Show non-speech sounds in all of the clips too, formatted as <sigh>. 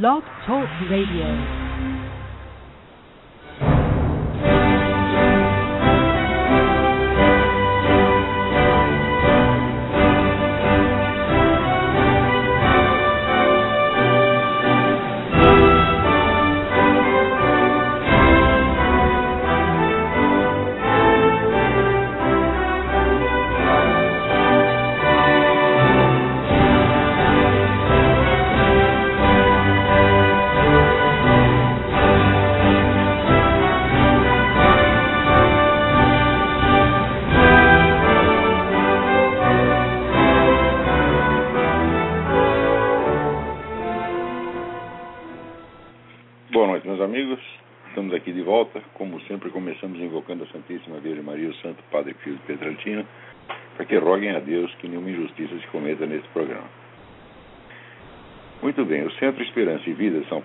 Blog Talk Radio.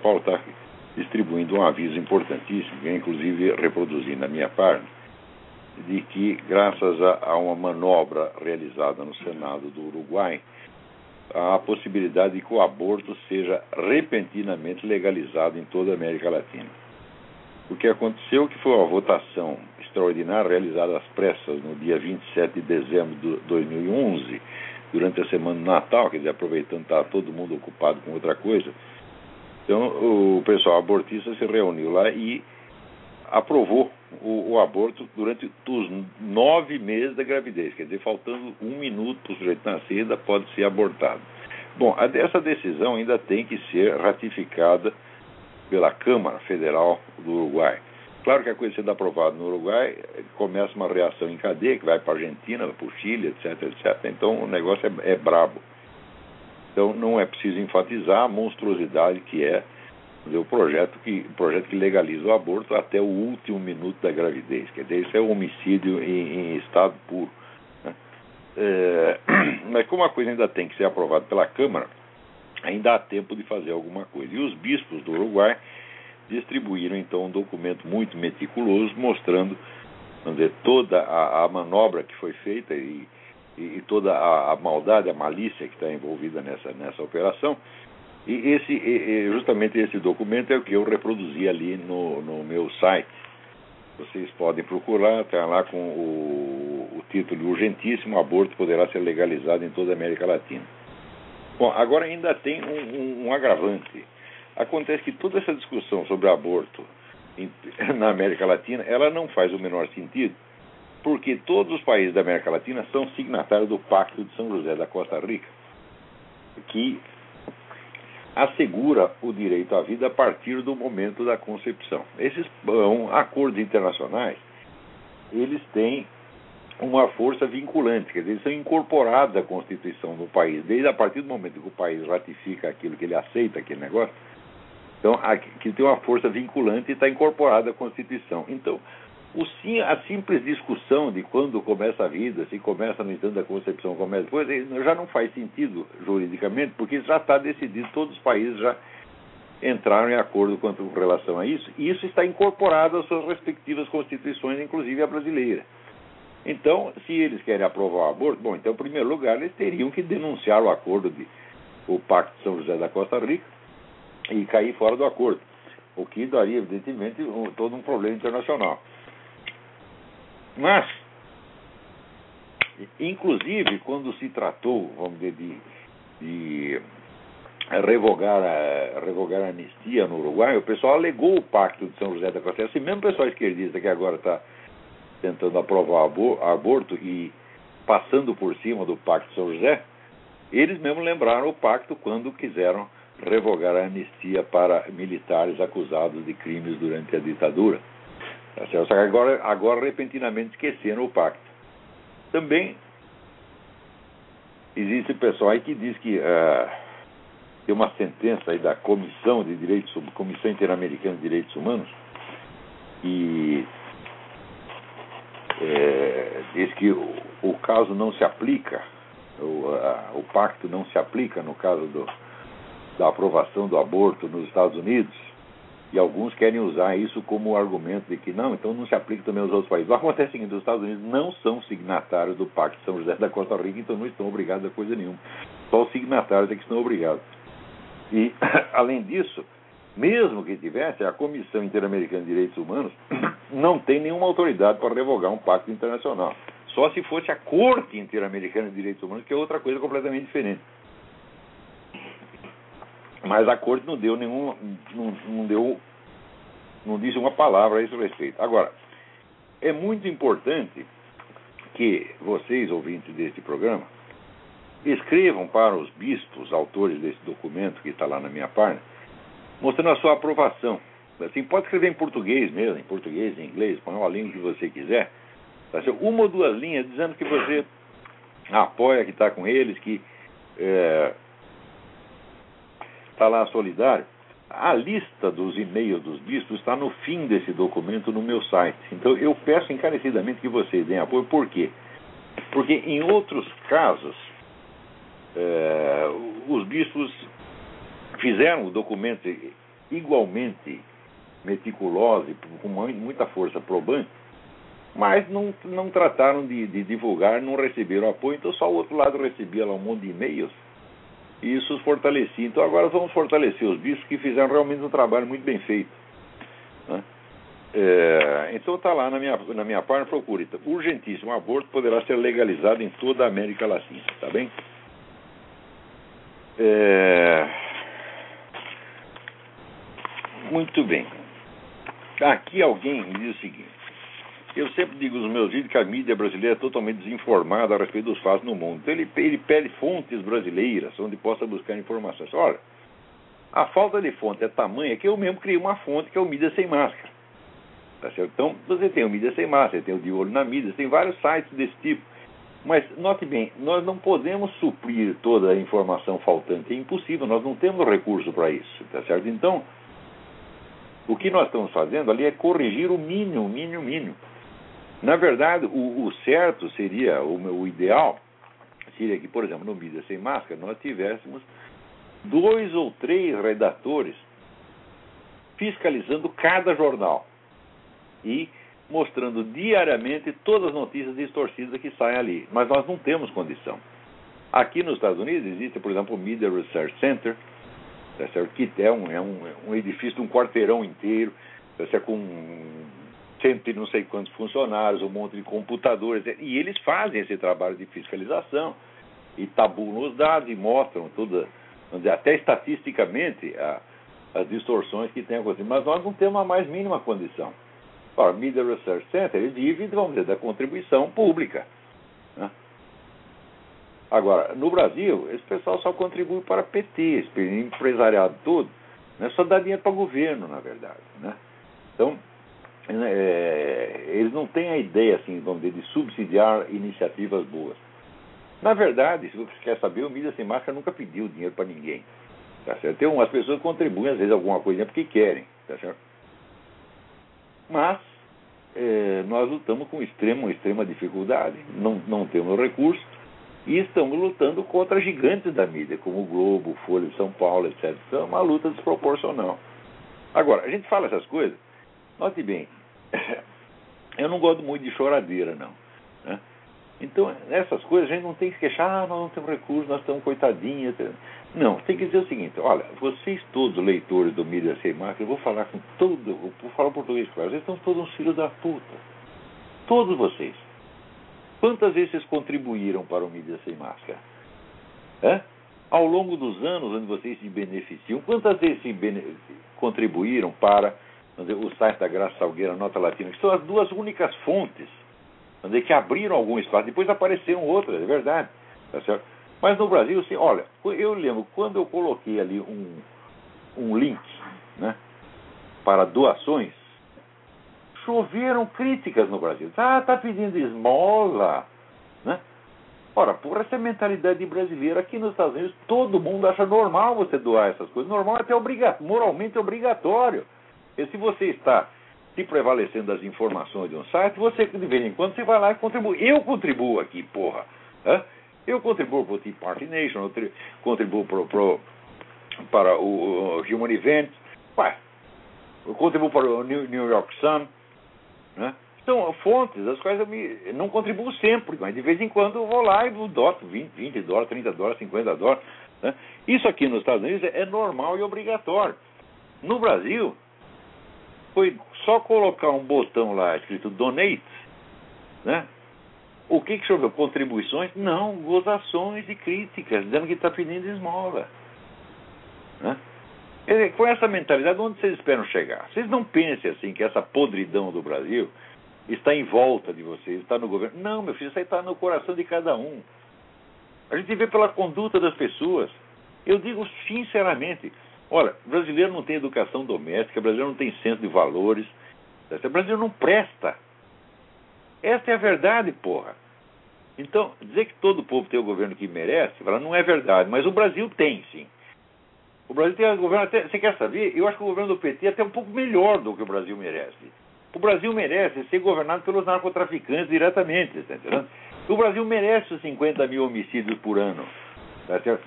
Paulo está distribuindo um aviso importantíssimo, que eu, inclusive reproduzi na minha página, de que, graças a, a uma manobra realizada no Senado do Uruguai, há a possibilidade de que o aborto seja repentinamente legalizado em toda a América Latina. O que aconteceu que foi uma votação extraordinária realizada às pressas no dia 27 de dezembro de 2011, durante a semana do Natal, quer dizer, aproveitando que estava todo mundo ocupado com outra coisa. Então, o pessoal abortista se reuniu lá e aprovou o, o, aborto durante os nove meses da gravidez, quer dizer, faltando um minuto para o sujeito nascer, ainda pode ser abortado. Bom, essa decisão ainda tem que ser ratificada pela Câmara Federal do Uruguai. Claro que a coisa sendo aprovada no Uruguai, começa uma reação em cadeia, que vai para a Argentina, para o Chile, etc, etc. Então o negócio é, é brabo. Então não é preciso enfatizar a monstruosidade que é o projeto que, o projeto que legaliza o aborto até o último minuto da gravidez. Quer dizer, isso é homicídio em, em estado puro. Né? É, <clears throat> mas como a coisa ainda tem que ser aprovada pela Câmara, ainda há tempo de fazer alguma coisa. E os bispos do Uruguai distribuíram então um documento muito meticuloso mostrando dizer, toda a, a, manobra que foi feita e, e, e toda a, a, maldade, a malícia que está envolvida nessa, nessa operação e esse, justamente esse documento é o que eu reproduzi ali no, no meu site. Vocês podem procurar, está lá com o, o título Urgentíssimo: Aborto poderá ser legalizado em toda a América Latina. Bom, agora ainda tem um, um, um agravante. Acontece que toda essa discussão sobre aborto <laughs> na América Latina, ela não faz o menor sentido, porque todos os países da América Latina são signatários do Pacto de São José da Costa Rica, que assegura o direito à vida a partir do momento da concepção. Esses um, acordos internacionais, eles têm uma força vinculante, quer dizer, eles são incorporados à Constituição do país, desde a partir do momento que o país ratifica aquilo, que ele aceita aquele negócio, então aqui tem uma força vinculante e está incorporado à Constituição. Então, o, sim, a simples discussão de quando começa a vida, se começa no instante da concepção, começa depois, já não faz sentido juridicamente, porque já está decidido, todos os países já entraram em acordo com relação a isso, e isso está incorporado às suas respectivas constituições, inclusive a brasileira. Então, se eles querem aprovar o aborto, bom, então, em primeiro lugar, eles teriam que denunciar o acordo de o Pacto de São José da Costa Rica e cair fora do acordo, o que daria, evidentemente, um, todo um problema internacional. Mas, inclusive, quando se tratou, vamos dizer, de, de revogar, a, revogar a anistia no Uruguai, o pessoal alegou o pacto de São José da Costa. Esse mesmo pessoal esquerdista que agora está tentando aprovar aborto e passando por cima do pacto de São José, eles mesmos lembraram o pacto quando quiseram revogar a anistia para militares acusados de crimes durante a ditadura. Tá que agora, agora repentinamente esqueceram o pacto. Também existe pessoal aí que diz que uh, tem uma sentença aí da Comissão de Direitos Comissão Interamericana de Direitos Humanos e é, diz que o, o, caso não se aplica, o, uh, o pacto não se aplica no caso do, da aprovação do aborto nos Estados Unidos e alguns querem usar isso como argumento de que não, então não se aplica também aos outros países. O que acontece o seguinte, os Estados Unidos não são signatários do Pacto de São José da Costa Rica, então não estão obrigados a coisa nenhuma. Só os signatários é que estão obrigados. E, <coughs> além disso, mesmo que tivesse, a Comissão Interamericana de Direitos Humanos <coughs> não tem nenhuma autoridade para revogar um pacto internacional. Só se fosse a Corte Interamericana de Direitos Humanos, que é outra coisa completamente diferente. Mas a Corte não deu nenhum. não, não deu. não disse uma palavra a esse respeito. Agora, é muito importante que vocês, ouvintes deste programa, escrevam para os bispos, autores desse documento que está lá na minha página, mostrando a sua aprovação. Assim, pode escrever em português mesmo, em português, em inglês, põe uma língua que você quiser. Tá uma ou duas linhas dizendo que você apoia, que está com eles, que está lá solidário. A lista dos e-mails dos bispos está no fim desse documento no meu site. Então eu peço encarecidamente que vocês deem apoio. Por quê? Porque em outros casos, é, os bispos fizeram o documento igualmente meticuloso e com muita força probante, mas não, não trataram de, de, divulgar, não receberam apoio, então só o outro lado recebia lá um monte de e-mails e isso fortalecia. Então agora vamos fortalecer os bispos que fizeram realmente um trabalho muito bem feito. Né? É, então está lá na minha, na minha página, procure. Urgentíssimo, o aborto poderá ser legalizado em toda a América Latina, tá bem? É... Muito bem. Aqui alguém me diz o seguinte. Eu sempre digo nos meus vídeos que a mídia brasileira é totalmente desinformada a respeito dos fatos no mundo. Então ele, ele pede fontes brasileiras onde possa buscar informações. Olha, a falta de fonte é tamanha que eu mesmo criei uma fonte que é o Mídia Sem Máscara. Tá certo? Então você tem o Mídia Sem Máscara, tem o De Olho na Mídia, tem vários sites desse tipo. Mas note bem, nós não podemos suprir toda a informação faltante, é impossível, nós não temos recurso para isso, tá certo? Então, o que nós estamos fazendo ali é corrigir o mínimo, mínimo, mínimo. Na verdade, o, o certo seria, o, o, ideal seria que, por exemplo, no Mídia Sem Máscara, nós tivéssemos dois ou três redatores fiscalizando cada jornal. E mostrando diariamente todas as notícias distorcidas que saem ali. Mas nós não temos condição. Aqui nos Estados Unidos existe, por exemplo, o Media Research Center, tá que é um, é um, um edifício de um quarteirão inteiro, tá com cento e não sei quantos funcionários, um monte de computadores, e eles fazem esse trabalho de fiscalização e tabulam os dados e mostram toda, até estatisticamente, a, as distorções que tem acontecido. Mas nós não temos a mais mínima condição. Ora, Media Research Center ele vive, vamos dizer, da contribuição pública. Né? Agora, no Brasil, esse pessoal só contribui para PT, esse empresariado todo, né? só dá dinheiro para o governo, na verdade. Né? Então, é, eles não têm a ideia, assim, vamos dizer, de subsidiar iniciativas boas. Na verdade, se você quer saber, o Mídia Sem Máscara nunca pediu dinheiro para ninguém. Tá certo? Tem umas pessoas contribuem, às vezes, alguma coisa porque querem. Tá certo? Mas é, nós lutamos com extrema, extrema dificuldade, não, não temos recursos e estamos lutando contra gigantes da mídia, como o Globo, Folha de São Paulo, etc. É uma luta desproporcional. Agora, a gente fala essas coisas, note bem, <laughs> eu não gosto muito de choradeira, não. Né? Então, essas coisas a gente não tem que queixar, ah, nós não temos recursos, nós estamos coitadinhos. Não, tem que dizer o seguinte, olha, vocês todos leitores do Mídia Sem Máscara, eu vou falar com todo, vou falar português claro, vocês estão todos uns filhos da puta. Todos vocês. Quantas vezes vocês contribuíram para o Mídia Sem Máscara? É? Ao longo dos anos onde vocês se beneficiam, quantas vezes se bene... contribuíram para dizer, o site da Graça Salgueira, Nota Latina, que são as duas únicas fontes dizer, que abriram algum espaço, depois apareceram outras, é verdade. Tá certo? Mas no Brasil, assim, olha, eu lembro quando eu coloquei ali um, um link né, para doações, choveram críticas no Brasil. Ah, tá pedindo esmola. Né? Ora, por essa mentalidade brasileira aqui nos Estados Unidos, todo mundo acha normal você doar essas coisas. Normal é até obrigatório, moralmente obrigatório. E se você está se prevalecendo das informações de um site, você de vez em quando você vai lá e contribui. Eu contribuo aqui, porra. Hã? Eu contribuo para o Tea Party Nation, eu contribuo pro, pro, para o Human Events, Ué, eu contribuo para o New, New York Sun. Né? São fontes as quais eu me, não contribuo sempre, mas de vez em quando eu vou lá e doto 20, 20 dólares, 30 dólares, 50 dólares. Né? Isso aqui nos Estados Unidos é normal e obrigatório. No Brasil, foi só colocar um botão lá escrito donate, né? O que, que choveu? Contribuições? Não, gozações e críticas, dizendo que está pedindo esmola. Né? Com essa mentalidade, onde vocês esperam chegar? Vocês não pensem assim que essa podridão do Brasil está em volta de vocês, está no governo. Não, meu filho, isso aí está no coração de cada um. A gente vê pela conduta das pessoas. Eu digo sinceramente, olha, brasileiro não tem educação doméstica, brasileiro não tem senso de valores, o brasileiro não presta. Esta é a verdade, porra. Então, dizer que todo o povo tem o governo que merece, não é verdade, mas o Brasil tem, sim. O Brasil tem um governo até. Você quer saber? Eu acho que o governo do PT é até um pouco melhor do que o Brasil merece. O Brasil merece ser governado pelos narcotraficantes diretamente, está entendendo? O Brasil merece os 50 mil homicídios por ano. Tá ah,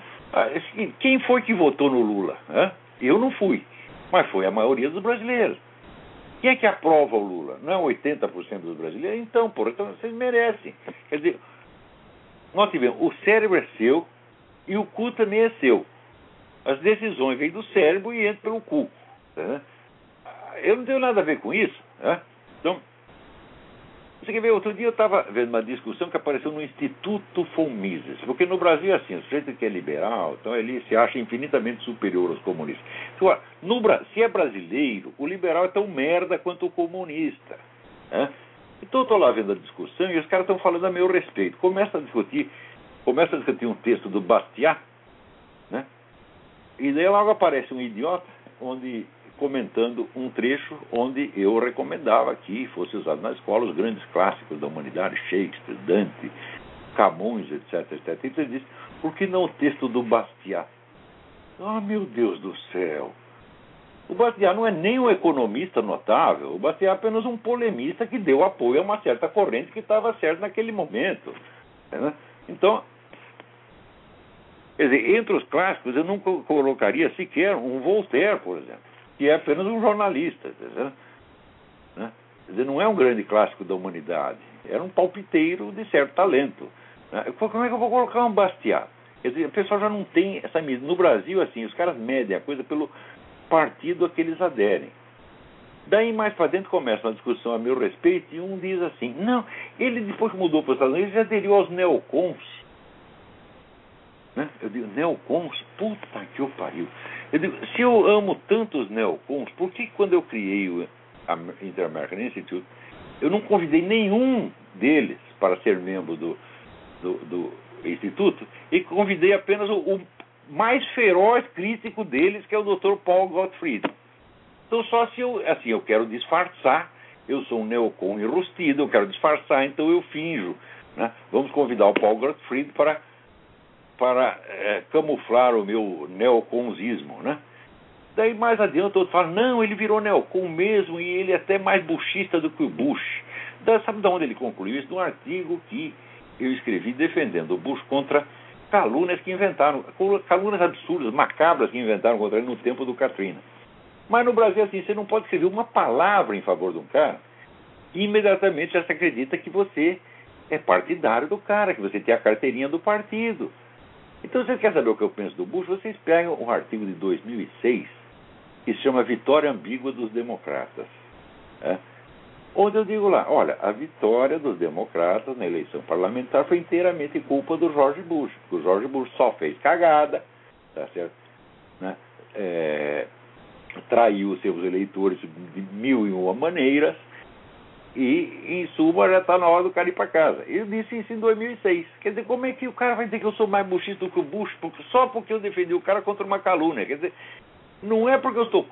quem foi que votou no Lula? Eu não fui, mas foi a maioria dos brasileiros. Quem é que aprova o Lula? Não é 80% dos brasileiros? Então, porra, então vocês merecem. Quer dizer, nós tivemos, o cérebro é seu e o cu também é seu. As decisões vêm do cérebro e entram pelo cu. Tá? Eu não tenho nada a ver com isso. Tá? Então, você quer ver, outro dia eu estava vendo uma discussão que apareceu no Instituto Fomises, porque no Brasil é assim, o sujeito que é liberal, então ele se acha infinitamente superior aos comunistas. Então, no, se é brasileiro, o liberal é tão merda quanto o comunista. Né? Então eu estou lá vendo a discussão e os caras estão falando a meu respeito. Começa a discutir, começa a discutir um texto do Bastiat, né? E daí logo aparece um idiota onde comentando um trecho onde eu recomendava que fosse usado na escola os grandes clássicos da humanidade, Shakespeare, Dante, Camões, etc, etc. Então ele disse, por que não o texto do Bastiat? Ah, meu Deus do céu! O Bastiat não é nem um economista notável, o Bastiat é apenas um polemista que deu apoio a uma certa corrente que estava certa naquele momento. Né? Então, Quer dizer, entre os clássicos eu não colocaria sequer um Voltaire, por exemplo, que é apenas um jornalista. Tá né? Quer dizer, não é um grande clássico da humanidade. Era um palpiteiro de certo talento. Né? Como é que eu vou colocar um Bastiat? Quer dizer, o pessoal já não tem essa medida. No Brasil, assim, os caras medem a coisa pelo partido a que eles aderem. Daí mais para dentro começa uma discussão a meu respeito e um diz assim: não, ele depois que mudou para os Estados Unidos, ele aderiu aos neocons. Né? Eu digo, neocons, puta que o pariu. Eu digo, se eu amo tanto os neocons, por que quando eu criei o Inter-American Institute, eu não convidei nenhum deles para ser membro do, do, do Instituto e convidei apenas o, o, mais feroz crítico deles, que é o Dr. Paul Gottfried. Então, só se eu, assim, eu quero disfarçar, eu sou um neocon enrustido, eu quero disfarçar, então eu finjo. Né? Vamos convidar o Paul Gottfried para para é, camuflar o meu neoconzismo, né? Daí mais adiante outro fala, não, ele virou neocon mesmo e ele é até mais buchista do que o Bush. Daí, sabe de onde ele concluiu isso? De um artigo que eu escrevi defendendo o Bush contra calúnias que inventaram, calúnias absurdas, macabras que inventaram contra ele no tempo do Katrina. Mas no Brasil, assim, você não pode escrever uma palavra em favor de um cara e imediatamente já se acredita que você é partidário do cara, que você tem a carteirinha do partido. Então, você quer saber o que eu penso do Bush? Vocês pegam um artigo de 2006 que se chama Vitória Ambígua dos Democratas. É? Onde eu digo lá, olha, a vitória dos democratas na eleição parlamentar foi inteiramente culpa do George Bush. O George Bush só fez cagada, tá certo? Né? É, traiu seus eleitores de mil e uma maneiras, e, em suma, já está na hora do cara ir para casa. Eu disse isso em 2006. Quer dizer, como é que o cara vai dizer que eu sou mais buchista do que o Bush só porque eu defendi o cara contra uma calúnia? Quer dizer, não é porque eu estou.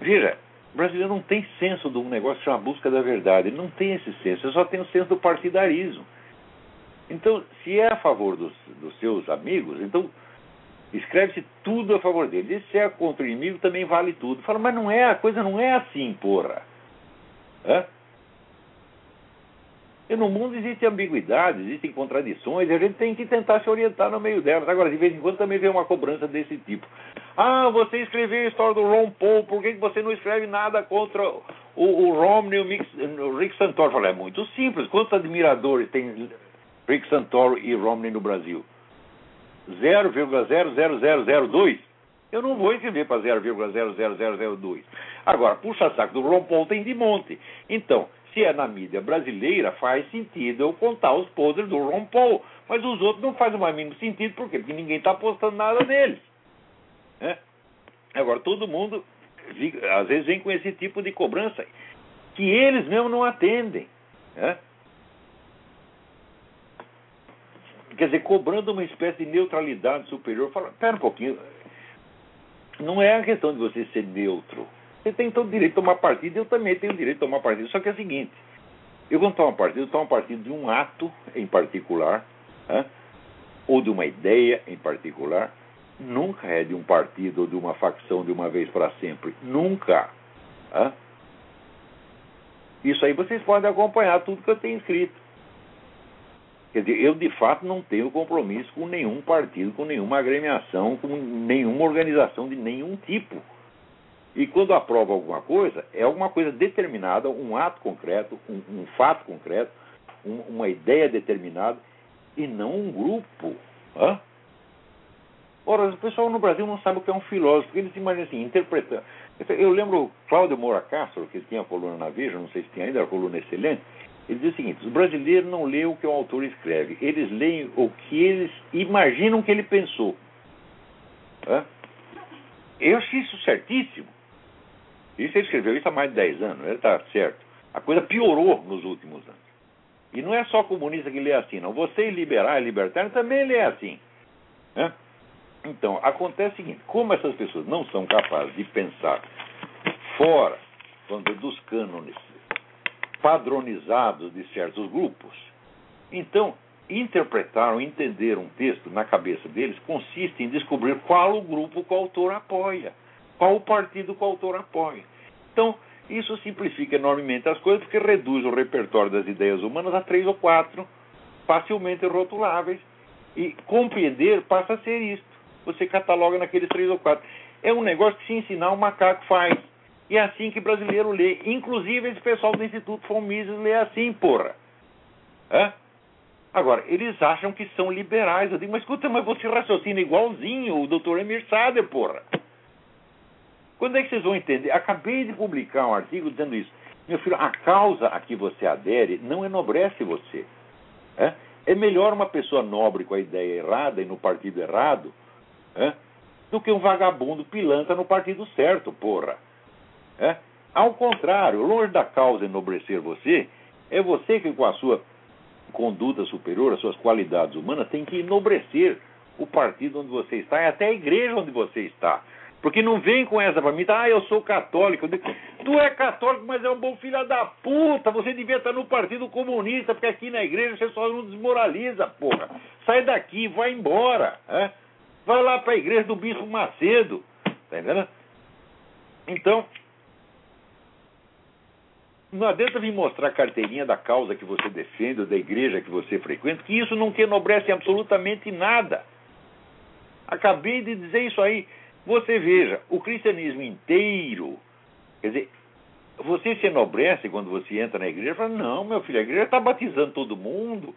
Veja, o brasileiro não tem senso de um negócio que chama busca da verdade. Ele não tem esse senso. Ele só tem o senso do partidarismo. Então, se é a favor dos, dos seus amigos, então escreve-se tudo a favor deles. E se é contra o inimigo, também vale tudo. Fala, mas não é, a coisa não é assim, porra. É? E no mundo existem ambiguidades, existem contradições, e a gente tem que tentar se orientar no meio delas. Agora, de vez em quando também vem uma cobrança desse tipo. Ah, você escreveu a história do Ron Paul, por que você não escreve nada contra o, o Romney e o, Rick Santoro? Eu falei, é muito simples. Quantos admiradores tem Rick Santoro e Romney no Brasil? 0,0002, eu não vou escrever para 0,00002. Agora, puxa saco do Ron Paul tem de monte. Então, se é na mídia brasileira, faz sentido eu contar os podres do Ron Paul. Mas os outros não fazem o mais mínimo sentido, por quê? Porque ninguém está postando nada neles. É? Agora, todo mundo, às vezes, vem com esse tipo de cobrança que eles mesmos não atendem. É? Quer dizer, cobrando uma espécie de neutralidade superior. Fala, pera um pouquinho. Não é a questão de você ser neutro. Você tem todo o direito de tomar partido, eu também tenho o direito de tomar partido. Só que é o seguinte: eu, quando tomo partido, eu tomo partido de um ato em particular, né? ou de uma ideia em particular. Nunca é de um partido ou de uma facção de uma vez para sempre. Nunca. Né? Isso aí vocês podem acompanhar tudo que eu tenho escrito. Quer dizer, eu de fato não tenho compromisso com nenhum partido, com nenhuma agremiação, com nenhuma organização de nenhum tipo. E quando aprova alguma coisa, é alguma coisa determinada, um ato concreto, um, um fato concreto, um, uma ideia determinada, e não um grupo. Hã? Ora, o pessoal no Brasil não sabe o que é um filósofo, eles imaginam assim, interpretando. Eu lembro Cláudio Moura Castro, que tinha a coluna na Veja, não sei se tinha ainda, a coluna excelente, ele diz o seguinte: os brasileiros não leem o que o autor escreve, eles leem o que eles imaginam que ele pensou. Hã? Eu achei isso certíssimo. Isso ele escreveu isso há mais de 10 anos, ele está certo. A coisa piorou nos últimos anos. E não é só comunista que lê assim, não. Você liberal e libertário também lê assim. Né? Então, acontece o seguinte: como essas pessoas não são capazes de pensar fora quando, dos cânones padronizados de certos grupos, então interpretar ou entender um texto na cabeça deles consiste em descobrir qual o grupo que o autor apoia. Qual o partido que o autor apoia? Então, isso simplifica enormemente as coisas, porque reduz o repertório das ideias humanas a três ou quatro, facilmente rotuláveis. E compreender passa a ser isto. Você cataloga naqueles três ou quatro. É um negócio que se ensinar o macaco faz. E é assim que brasileiro lê. Inclusive esse pessoal do Instituto Von lê assim, porra. Hã? Agora, eles acham que são liberais. Eu digo, mas escuta, mas você raciocina igualzinho o doutor Emir Sader, porra. Quando é que vocês vão entender? Acabei de publicar um artigo dizendo isso. Meu filho, a causa a que você adere não enobrece você. É, é melhor uma pessoa nobre com a ideia errada e no partido errado é, do que um vagabundo pilantra no partido certo, porra. É? Ao contrário, longe da causa enobrecer você, é você que, com a sua conduta superior, as suas qualidades humanas, tem que enobrecer o partido onde você está e até a igreja onde você está. Porque não vem com essa pra mim, tá? ah, eu sou católico. Tu é católico, mas é um bom filho da puta. Você devia estar no Partido Comunista, porque aqui na igreja você só não desmoraliza, porra. Sai daqui, vai embora. É? Vai lá pra igreja do Bispo Macedo. Tá entendendo? Então, não adianta vir mostrar a carteirinha da causa que você defende, ou da igreja que você frequenta, que isso não enobrece absolutamente nada. Acabei de dizer isso aí. Você veja, o cristianismo inteiro, quer dizer, você se enobrece quando você entra na igreja e fala, não, meu filho, a igreja está batizando todo mundo.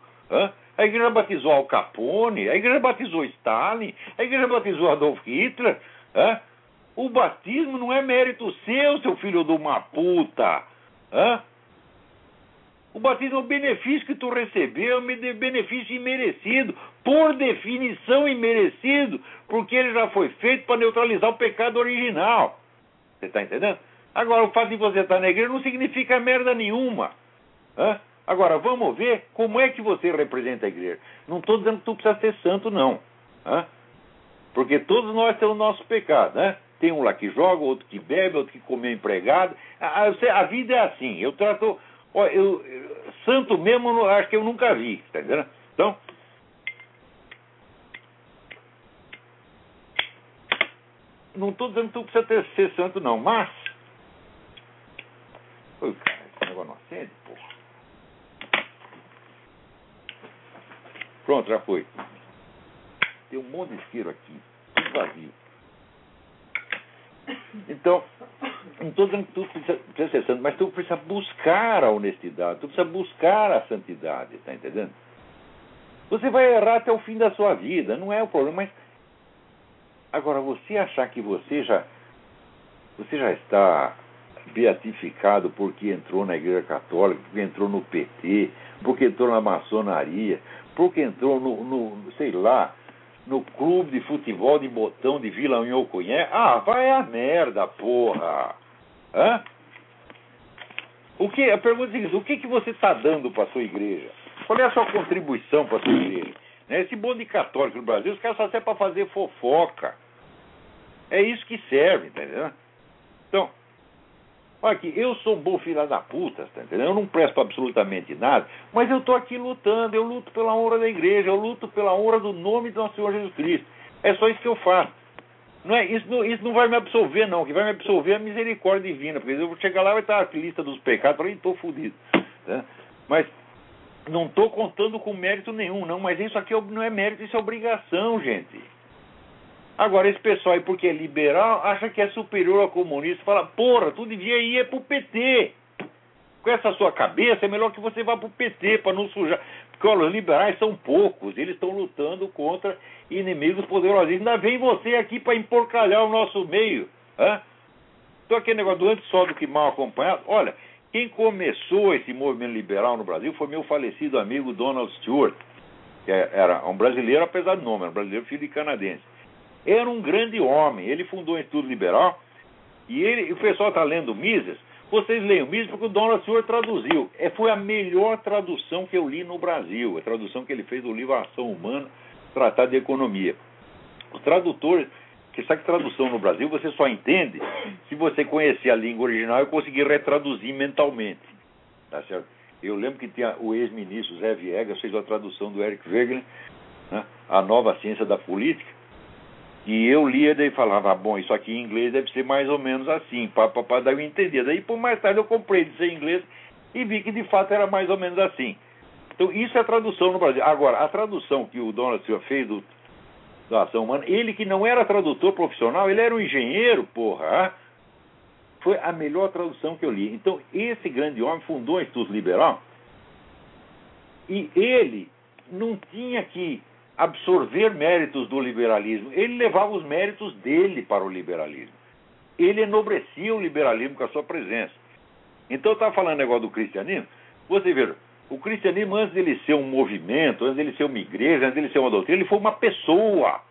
A igreja batizou Al Capone, a igreja batizou Stalin, a igreja batizou Adolf Hitler. O batismo não é mérito seu, seu filho de uma puta. O batismo é um benefício que tu recebeu, é um benefício imerecido, por definição imerecido, porque ele já foi feito para neutralizar o pecado original. Você está entendendo? Agora, o fato de você estar na igreja não significa merda nenhuma. Hã? Agora, vamos ver como é que você representa a igreja. Não estou dizendo que tu precisa ser santo, não. Hã? Porque todos nós temos o nosso pecado, né? Tem um lá que joga, outro que bebe, outro que come empregado. A, a, a vida é assim. Eu trato Ó, eu, santo mesmo, acho que eu nunca vi, tá entendendo? Então. Não estou dizendo que tu precisa ter, ser santo, não, mas. Oi, cara, esse negócio não acende, porra. Pronto, já foi. Tem um monte de isqueiro aqui, tudo vazio. Então, não estou dizendo que tu precisa, precisa ser santo, mas tu precisa buscar a honestidade, tu precisa buscar a santidade, está entendendo? Você vai errar até o fim da sua vida, não é o problema. Mas agora você achar que você já você já está beatificado porque entrou na Igreja Católica, porque entrou no PT, porque entrou na maçonaria, porque entrou no, no sei lá, no clube de futebol de botão de Vila Unhocunhé. Ah, vai a merda, porra! Hã? O que, a pergunta é a seguinte, o que, que você está dando para a sua igreja? Qual é a sua contribuição para a sua igreja? Né? Esse bonde católico no Brasil, os caras só servem para fazer fofoca. É isso que serve, entendeu? Então, olha aqui, eu sou um bom filho da puta, tá entendendo? Eu não presto absolutamente nada, mas eu estou aqui lutando, eu luto pela honra da igreja, eu luto pela honra do nome do nosso Senhor Jesus Cristo. É só isso que eu faço. Não é, isso, não, isso não vai me absolver, não. O que vai me absolver é a misericórdia divina. Porque eu vou chegar lá e vai estar a lista dos pecados, eu estou fodido. Tá? Mas não estou contando com mérito nenhum, não. Mas isso aqui não é mérito, isso é obrigação, gente. Agora, esse pessoal aí, porque é liberal, acha que é superior ao comunista. Fala, porra, tu devia ir é pro PT. Com essa sua cabeça, é melhor que você vá pro PT para não sujar. Porque olha, os liberais são poucos, eles estão lutando contra inimigos poderosos. Ainda vem você aqui para emporcalhar o nosso meio. Hã? Então, aquele negócio do antes só do que mal acompanhado. Olha, quem começou esse movimento liberal no Brasil foi meu falecido amigo Donald Stewart, que era um brasileiro, apesar do nome, era um brasileiro filho de canadense. Era um grande homem, ele fundou o Instituto Liberal, e ele, o pessoal está lendo Mises, vocês leiam Mises porque o Donald Stewart traduziu. É, foi a melhor tradução que eu li no Brasil, a tradução que ele fez do livro Ação Humana, Tratado de Economia. Os tradutores, que sabe que tradução no Brasil você só entende se você conhecer a língua original e conseguir retraduzir mentalmente. Tá certo? Eu lembro que tinha o ex-ministro Zé Viegas fez a tradução do Eric Wegener, né, A Nova Ciência da Política, e eu lia e falava, ah, bom, isso aqui em inglês deve ser mais ou menos assim, para daí eu entendia. Daí por mais tarde eu comprei de ser inglês e vi que de fato era mais ou menos assim. Então isso é tradução no Brasil. Agora, a tradução que o Donald Silva fez do, da ação humana, ele que não era tradutor profissional, ele era um engenheiro, porra. Foi a melhor tradução que eu li. Então, esse grande homem fundou o Instituto Liberal e ele não tinha que absorver méritos do liberalismo. Ele levava os méritos dele para o liberalismo. Ele enobrecia o liberalismo com a sua presença. Então, eu estava falando negócio do cristianismo. Você vê, o cristianismo, antes dele ser um movimento, antes dele ser uma igreja, antes dele ser uma doutrina, ele foi uma pessoa.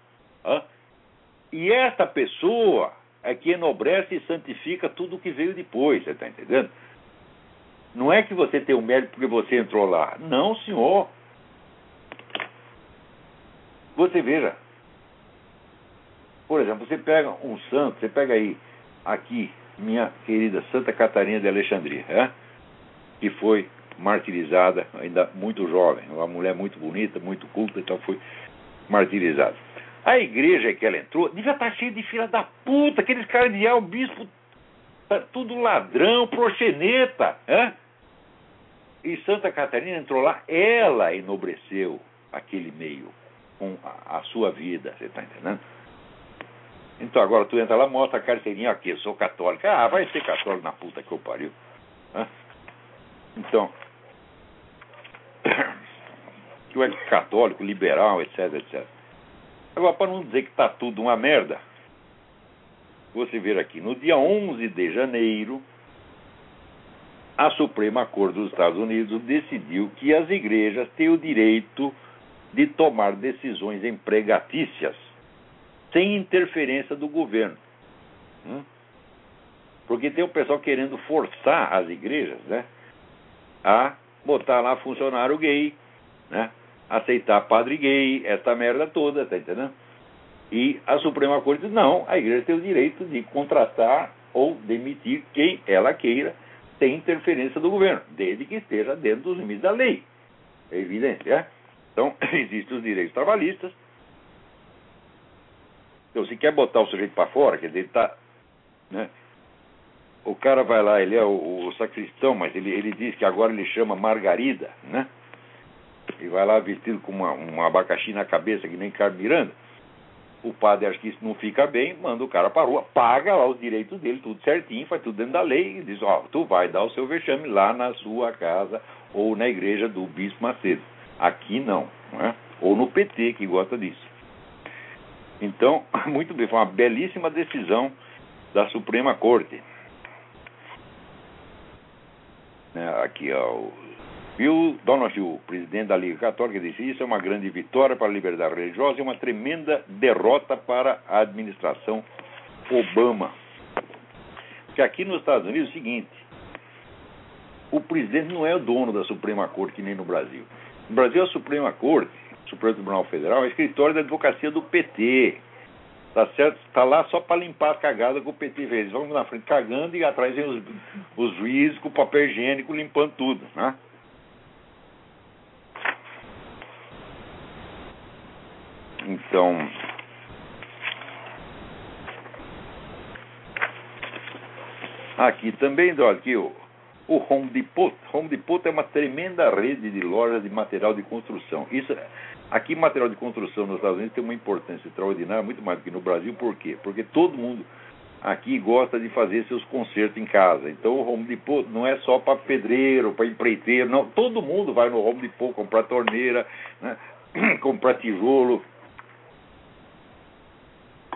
E esta pessoa é que enobrece e santifica tudo o que veio depois, você está entendendo? Não é que você tem o mérito porque você entrou lá. Não, senhor. Você veja, por exemplo, você pega um santo, você pega aí, aqui, minha querida Santa Catarina de Alexandria, é? que foi martirizada, ainda muito jovem, uma mulher muito bonita, muito culta, então foi martirizada. A igreja que ela entrou devia estar cheia de filha da puta, aqueles caras de o bispo, tá tudo ladrão, proxeneta. É? E Santa Catarina entrou lá, ela enobreceu aquele meio com a, sua vida, você está entendendo? Então agora tu entra lá, mostra a carteirinha aqui, eu sou católica. Ah, vai ser católico na puta que eu pariu. Então, <coughs> que é católico, liberal, etc, etc. Agora, para não dizer que está tudo uma merda, você ver aqui, no dia 11 de janeiro, a Suprema Corte dos Estados Unidos decidiu que as igrejas têm o direito de tomar decisões empregatícias sem interferência do governo. Hum? Porque tem o pessoal querendo forçar as igrejas né, a botar lá funcionário gay, né, aceitar padre gay, essa merda toda, tá entendendo? E a Suprema Corte diz: não, a igreja tem o direito de contratar ou demitir quem ela queira, sem interferência do governo, desde que esteja dentro dos limites da lei. É evidente, é? Então, <coughs> existem os direitos trabalhistas. Então, se quer botar o sujeito para fora, quer dizer, ele está. Né? O cara vai lá, ele é o, o, sacristão, mas ele, ele diz que agora ele chama Margarida, né? E vai lá vestido com uma, um abacaxi na cabeça, que nem Carmen Miranda. O padre acha que isso não fica bem, manda o cara para rua, paga lá os direitos dele, tudo certinho, faz tudo dentro da lei, e diz: Ó, tu vai dar o seu vexame lá na sua casa ou na igreja do Bispo Macedo. Aqui não, não é? ou no PT, que gosta disso. Então, <laughs> muito bem, foi uma belíssima decisão da Suprema Corte. Né, aqui, ó, Bill Donahue, presidente da Liga Católica, disse: Isso é uma grande vitória para a liberdade religiosa e uma tremenda derrota para a administração Obama. Porque aqui nos Estados Unidos é o seguinte: o presidente não é o dono da Suprema Corte, que nem no Brasil. No Brasil, a Suprema Corte, o Supremo Tribunal Federal, é escritório da advocacia do PT. Tá certo? Está lá só para limpar as cagadas que o PT fez. Eles vão na frente cagando e atrás vem os, os juízes com papel higiênico limpando tudo. Né? Então. Aqui também, olha aqui o, o Home Depot. Home Depot é uma tremenda rede de lojas de material de construção. Isso, aqui, material de construção nos Estados Unidos tem uma importância extraordinária, muito mais do que no Brasil. Por quê? Porque todo mundo aqui gosta de fazer seus concertos em casa. Então o Home Depot não é só para pedreiro, para empreiteiro, não. Todo mundo vai no Home Depot comprar torneira, né? <clears throat> comprar tijolo.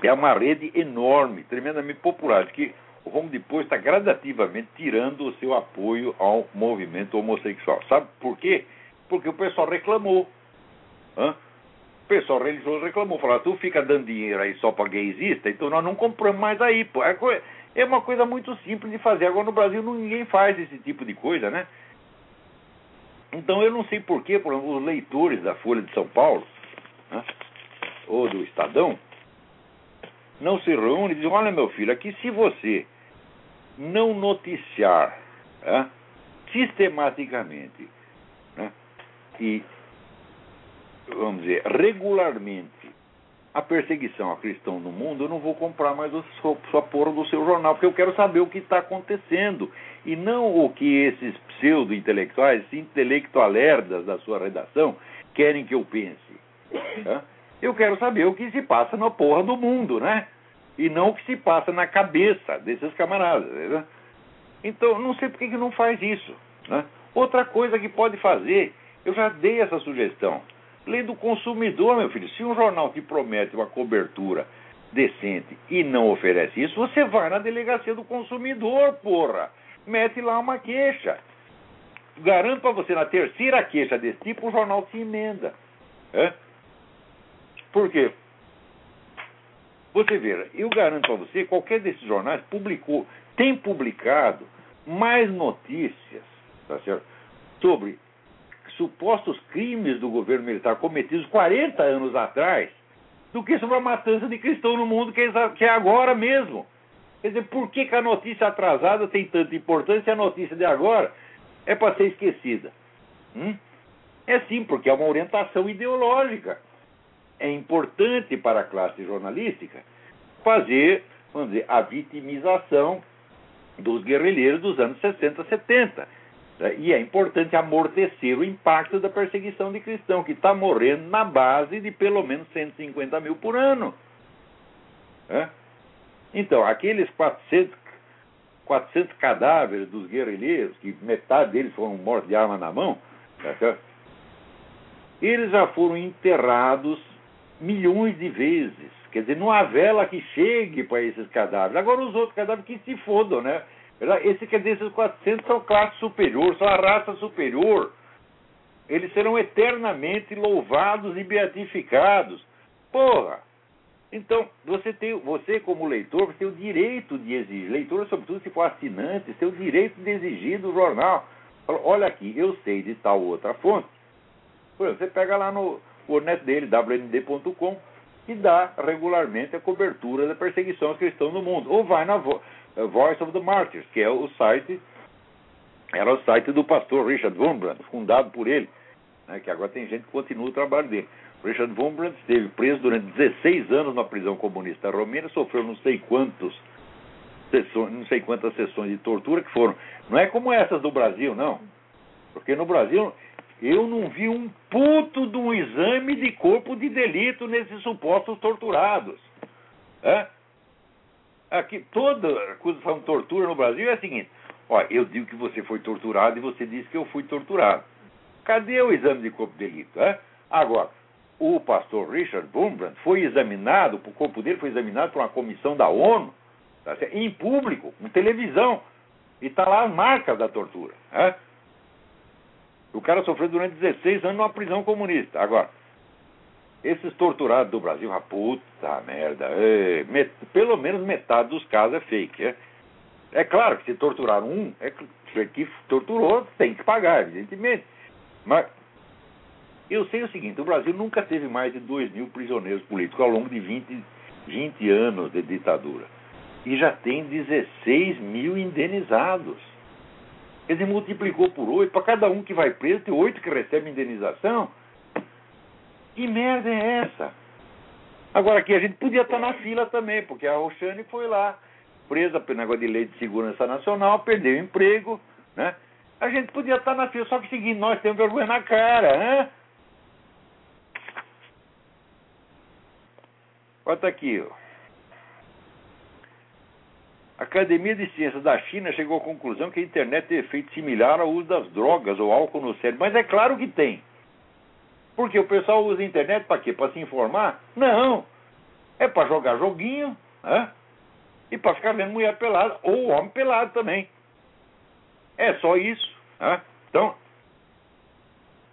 É uma rede enorme, tremendamente popular, que o Home Depot está gradativamente tirando o seu apoio ao movimento homossexual. Sabe por quê? Porque o pessoal reclamou. Hã? O pessoal religioso reclamou, falou, tu fica dando dinheiro aí só para gaysista, então nós não compramos mais aí. Pô. É, é uma coisa muito simples de fazer. Agora no Brasil ninguém faz esse tipo de coisa, né? Então eu não sei por que, por exemplo, os leitores da Folha de São Paulo, né, ou do Estadão, não se reúnem e dizem, olha meu filho, aqui se você não noticiar é, sistematicamente né, e, vamos dizer, regularmente a perseguição a cristão no mundo, eu não vou comprar mais a sua, sua porra do seu jornal, porque eu quero saber o que está acontecendo. E não o que esses pseudo-intelectuais, intelectualerdas da sua redação, querem que eu pense. Né? Eu quero saber o que se passa na porra do mundo, né? E não o que se passa na cabeça desses camaradas. Né? Então, não sei por que, não faz isso. Né? Outra coisa que pode fazer, eu já dei essa sugestão. Lei do consumidor, meu filho. Se um jornal te promete uma cobertura decente e não oferece isso, você vai na delegacia do consumidor, porra. Mete lá uma queixa. Garanto para você, na terceira queixa desse tipo, o jornal se emenda. É? Por quê? Você vê, eu garanto a você, qualquer desses jornais publicou, tem publicado mais notícias tá certo? sobre supostos crimes do governo militar cometidos 40 anos atrás do que sobre a matança de cristãos no mundo, é, que é agora mesmo. Quer dizer, por que, que a notícia atrasada tem tanta importância e a notícia de agora é para ser esquecida? Hum? É sim, porque é uma orientação ideológica é importante para a classe jornalística fazer, vamos dizer, a vitimização dos guerrilheiros dos anos 60, 70. Né? E é importante amortecer o impacto da perseguição de cristão, que está morrendo na base de pelo menos 150 mil por ano. Né? Então, aqueles 400, 400 cadáveres dos guerrilheiros, que metade deles foram mortos de arma na mão, tá eles já foram enterrados milhões de vezes. Quer dizer, não há vela que chegue para esses cadáveres. Agora, os outros cadáveres que se fodam, né? Esse, quer dizer, esses 400 são classe superior, são a raça superior. Eles serão eternamente louvados e beatificados. Porra! Então, você tem, você como leitor, você tem o direito de exigir, leitor, sobretudo se for assinante, tem o direito de exigir do jornal. Olha aqui, eu sei de tal outra fonte. Por exemplo, você pega lá no, o net dele, wnd.com, e dá regularmente a cobertura da perseguição aos cristãos no mundo. Ou vai na eh, Voice of the Martyrs, que é o site, era o site do pastor Richard Wurmbrand, fundado por ele, né, que agora tem gente que continua o trabalho dele. Richard Wurmbrand esteve preso durante 16 anos na prisão comunista romena, sofreu não sei quantos não sei quantas sessões de tortura que foram. Não é como essas do Brasil, não. Porque no Brasil eu não vi um puto de um exame de corpo de delito nesses supostos torturados. É? Aqui, toda acusação de tortura no Brasil é a seguinte: ó, eu digo que você foi torturado e você disse que eu fui torturado. Cadê o exame de corpo de delito? É? Agora, o pastor Richard Wurmbrand foi examinado, o corpo dele foi examinado por uma comissão da ONU, tá em público, em televisão. E está lá as marcas da tortura. Né? O cara sofreu durante 16 anos numa prisão comunista. Agora, esses torturados do Brasil, a puta merda, é, met, pelo menos metade dos casos é fake. É, é claro que se torturaram um, é que torturou, tem que pagar, evidentemente. Mas eu sei o seguinte: o Brasil nunca teve mais de 2 mil prisioneiros políticos ao longo de 20, 20 anos de ditadura. E já tem 16 mil indenizados. Quer dizer, multiplicou por 8. Para cada um que vai preso, tem 8 que recebem indenização. Que merda é essa? Agora aqui a gente podia estar na fila também, porque a Roxane foi lá, presa pelo negócio de lei de segurança nacional, perdeu o emprego, né? A gente podia estar na fila, só que seguinte, nós temos vergonha na cara, né? Olha tá aqui, ó. A Academia de Ciências da China chegou à conclusão que a internet tem efeito similar ao uso das drogas ou álcool no cérebro. Mas é claro que tem. Porque o pessoal usa a internet para quê? Para se informar? Não. É para jogar joguinho, né? E para ficar vendo mulher pelada, ou homem pelado também. É só isso. Né? Então,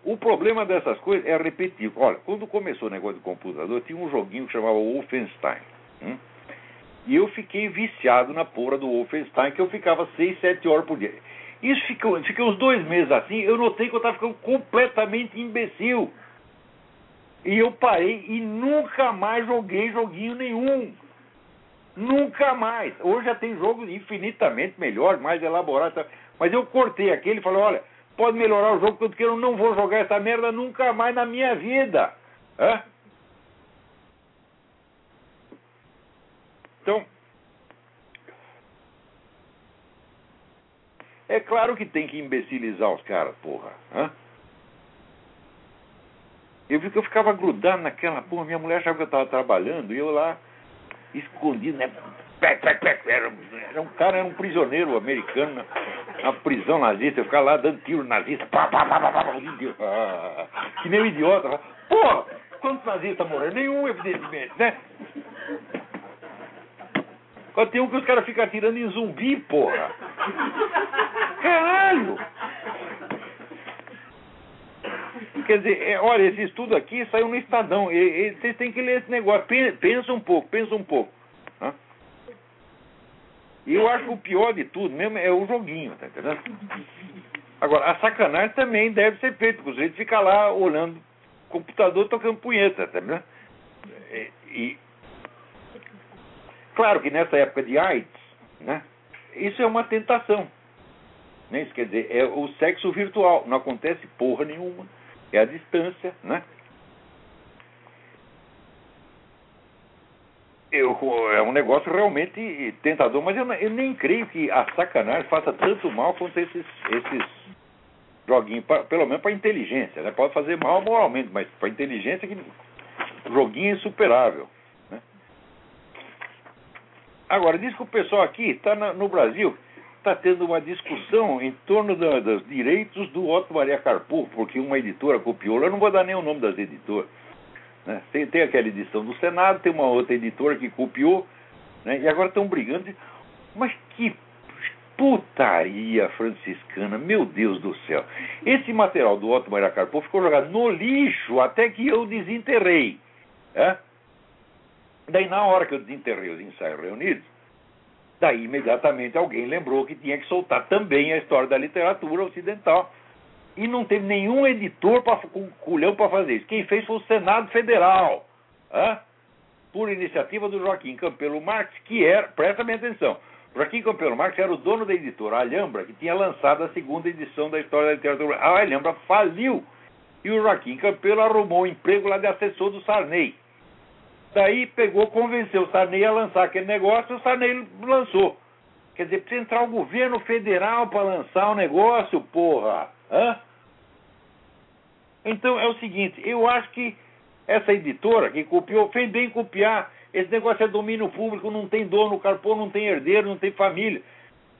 o problema dessas coisas é repetitivo. Olha, quando começou o negócio de computador, tinha um joguinho que chamava Wolfenstein. Hum? E eu fiquei viciado na porra do Wolfenstein, que eu ficava 6, 7 horas por dia. Isso ficou, fiquei uns dois meses assim, eu notei que eu estava ficando completamente imbecil. E eu parei e nunca mais joguei joguinho nenhum. Nunca mais. Hoje já tem jogos infinitamente melhores, mais elaborados. Mas eu cortei aquele e falei, olha, pode melhorar o jogo, porque eu não vou jogar essa merda nunca mais na minha vida. Hã? Então, é claro que tem que imbecilizar os caras, porra. Hã? Eu vi que eu ficava grudado naquela porra. Minha mulher achava que eu estava trabalhando e eu lá, escondido, né? Era, um cara, era um prisioneiro americano na, na prisão nazista. Eu ficava lá dando tiro nazista. Pá, pá, pá, pá, pá, que nem um idiota. Porra, quantos nazistas morreram? Nenhum, evidentemente, né? Agora tem um que os caras ficam atirando em zumbi, porra. Caralho! Quer dizer, é, olha, esse estudo aqui saiu no Estadão. E, e, vocês têm que ler esse negócio. Pensa um pouco, pensa um pouco. E eu acho que o pior de tudo mesmo é o joguinho, tá entendendo? Agora, a sacanagem também deve ser feita, porque o sujeito fica lá olhando computador tocando punheta, tá entendendo? E, claro que nessa época de AIDS, né? Isso é uma tentação. Né? Isso quer dizer, é o sexo virtual. Não acontece porra nenhuma é a distância, né? Eu, é um negócio realmente tentador, mas eu, eu, nem creio que a sacanagem faça tanto mal quanto esses, esses joguinhos, pra, pelo menos para a inteligência. Né? Pode fazer mal moralmente, mas para a inteligência, que joguinho é insuperável. Agora, diz que o pessoal aqui está no Brasil está tendo uma discussão em torno da, dos direitos do Otto Maria Carpo, porque uma editora copiou, eu não vou dar nem o nome das editoras. Né? Tem, tem aquela edição do Senado, tem uma outra editora que copiou, né? e agora estão brigando. Mas que putaria franciscana, meu Deus do céu. Esse material do Otto Maria Carpo ficou jogado no lixo até que eu desenterrei. Né? Daí, na hora que eu desenterrei os ensaios reunidos, Daí, imediatamente, alguém lembrou que tinha que soltar também a história da literatura ocidental. E não teve nenhum editor pra, com culhão para fazer isso. Quem fez foi o Senado Federal, por iniciativa do Joaquim Campelo Marx, que era, presta bem atenção, Joaquim Campelo Marx era o dono da editora Alhambra, que tinha lançado a segunda edição da história da literatura. A Alhambra faliu. E o Joaquim Campelo arrumou um emprego lá de assessor do Sarney. Daí pegou, convenceu o Sarney a lançar aquele negócio o Sarney lançou. Quer dizer, precisa entrar o governo federal para lançar o um negócio, porra. Hã? Então é o seguinte, eu acho que essa editora que copiou, fez bem copiar. Esse negócio é domínio público, não tem dono, o carpô não tem herdeiro, não tem família.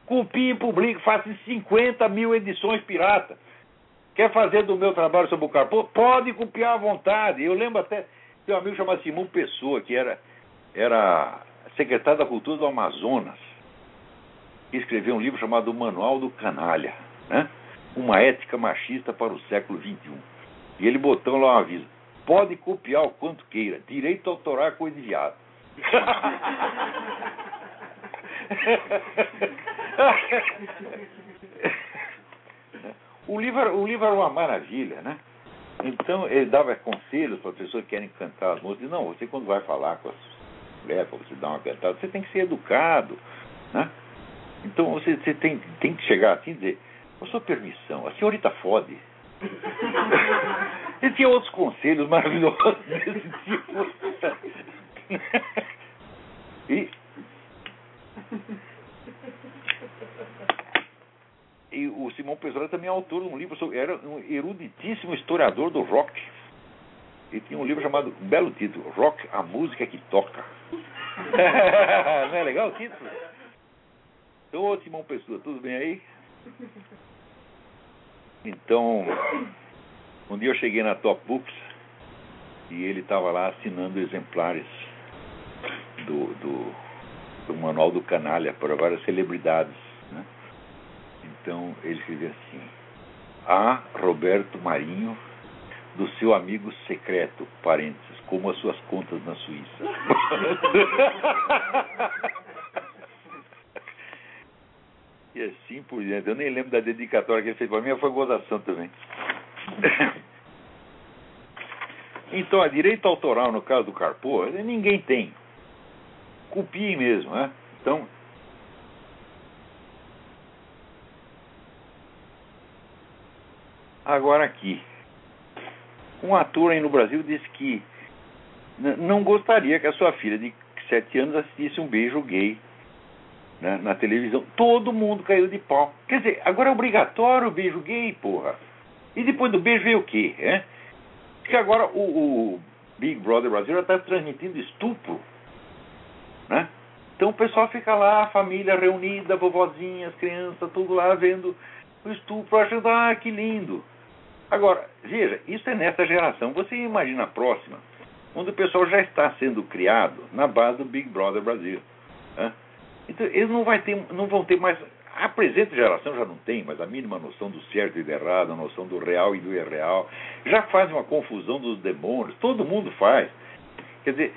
Copie e publique, faça 50 mil edições pirata. Quer fazer do meu trabalho sobre o Carpo? Pode copiar à vontade. Eu lembro até, tem um amigo chamado Simão Pessoa, que era, era secretário da Cultura do Amazonas, que escreveu um livro chamado Manual do Canalha, né? Uma ética machista para o século XXI. E ele botou lá um aviso: pode copiar o quanto queira, direito autoral é coisa de viado. <laughs> <laughs> o, livro, o livro era uma maravilha, né? Então, ele dava conselhos para as pessoas que querem cantar as músicas. Não, você quando vai falar com as mulheres, para você dar uma cantada, você tem que ser educado, né? Então, você, você tem, tem que chegar assim e dizer, com sua permissão, a senhorita fode. Ele <laughs> tinha outros conselhos maravilhosos <laughs> desse tipo. <laughs> e, e o Simão Pessoa também é autor de um livro sobre. Era um eruditíssimo historiador do rock. E tinha um livro chamado, um belo título, Rock, a música que toca. <laughs> Não é legal o título? Então, ô Simão Pessoa, tudo bem aí? Então, um dia eu cheguei na Top Books e ele estava lá assinando exemplares do, do, do, Manual do Canalha para várias celebridades. Então ele escreveu assim: A Roberto Marinho, do seu amigo secreto, parênteses, como as suas contas na Suíça. <laughs> E assim por diante. Eu nem lembro da dedicatória que ele fez para mim, foi gozação também. <laughs> então, a direito autoral, no caso do Carpo, ninguém tem. Copie mesmo, né? Então. Agora aqui. Um ator aí no Brasil disse que não gostaria que a sua filha de sete anos assistisse um beijo gay né, na televisão, todo mundo caiu de pau. Quer dizer, agora é obrigatório o beijo gay, porra. E depois do beijo veio o quê? É? Porque agora o, o Big Brother Brasil já está transmitindo estupro. Né? Então o pessoal fica lá, a família reunida, vovozinha, as crianças, tudo lá vendo o estupro, achando, ah, que lindo. Agora, veja, isso é nessa geração. Você imagina a próxima, onde o pessoal já está sendo criado na base do Big Brother Brasil. Né? Então, eles não, vai ter, não vão ter mais. A presente geração já não tem mais a mínima noção do certo e do errado, a noção do real e do irreal. Já faz uma confusão dos demônios, todo mundo faz. Quer dizer,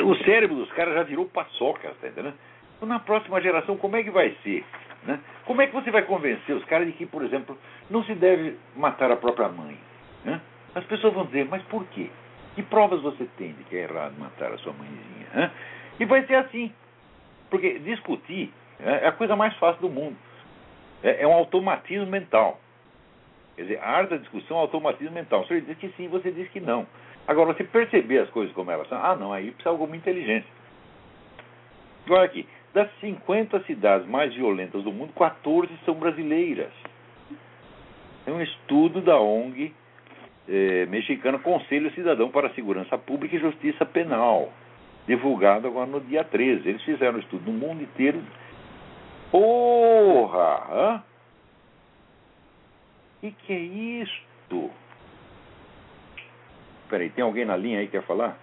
o cérebro dos caras já virou paçoca, tá entendendo? Então, na próxima geração, como é que vai ser? Né? Como é que você vai convencer os caras de que, por exemplo, não se deve matar a própria mãe? Né? As pessoas vão dizer, mas por quê? Que provas você tem de que é errado matar a sua mãezinha? Né? E vai ser assim. Porque discutir é a coisa mais fácil do mundo. É, é um automatismo mental. Quer dizer, a arte da discussão é um automatismo mental. Ele diz que sim, você diz que não. Agora, você perceber as coisas como elas são, ah, não, aí precisa alguma inteligência. Agora aqui, das 50 cidades mais violentas do mundo, 14 são brasileiras. É um estudo da ONG eh, mexicana Conselho Cidadão para a Segurança Pública e Justiça Penal divulgado agora no dia 13. Eles fizeram um estudo no mundo inteiro. Porra! Hã? E que é isto? Peraí, tem alguém na linha aí que quer falar?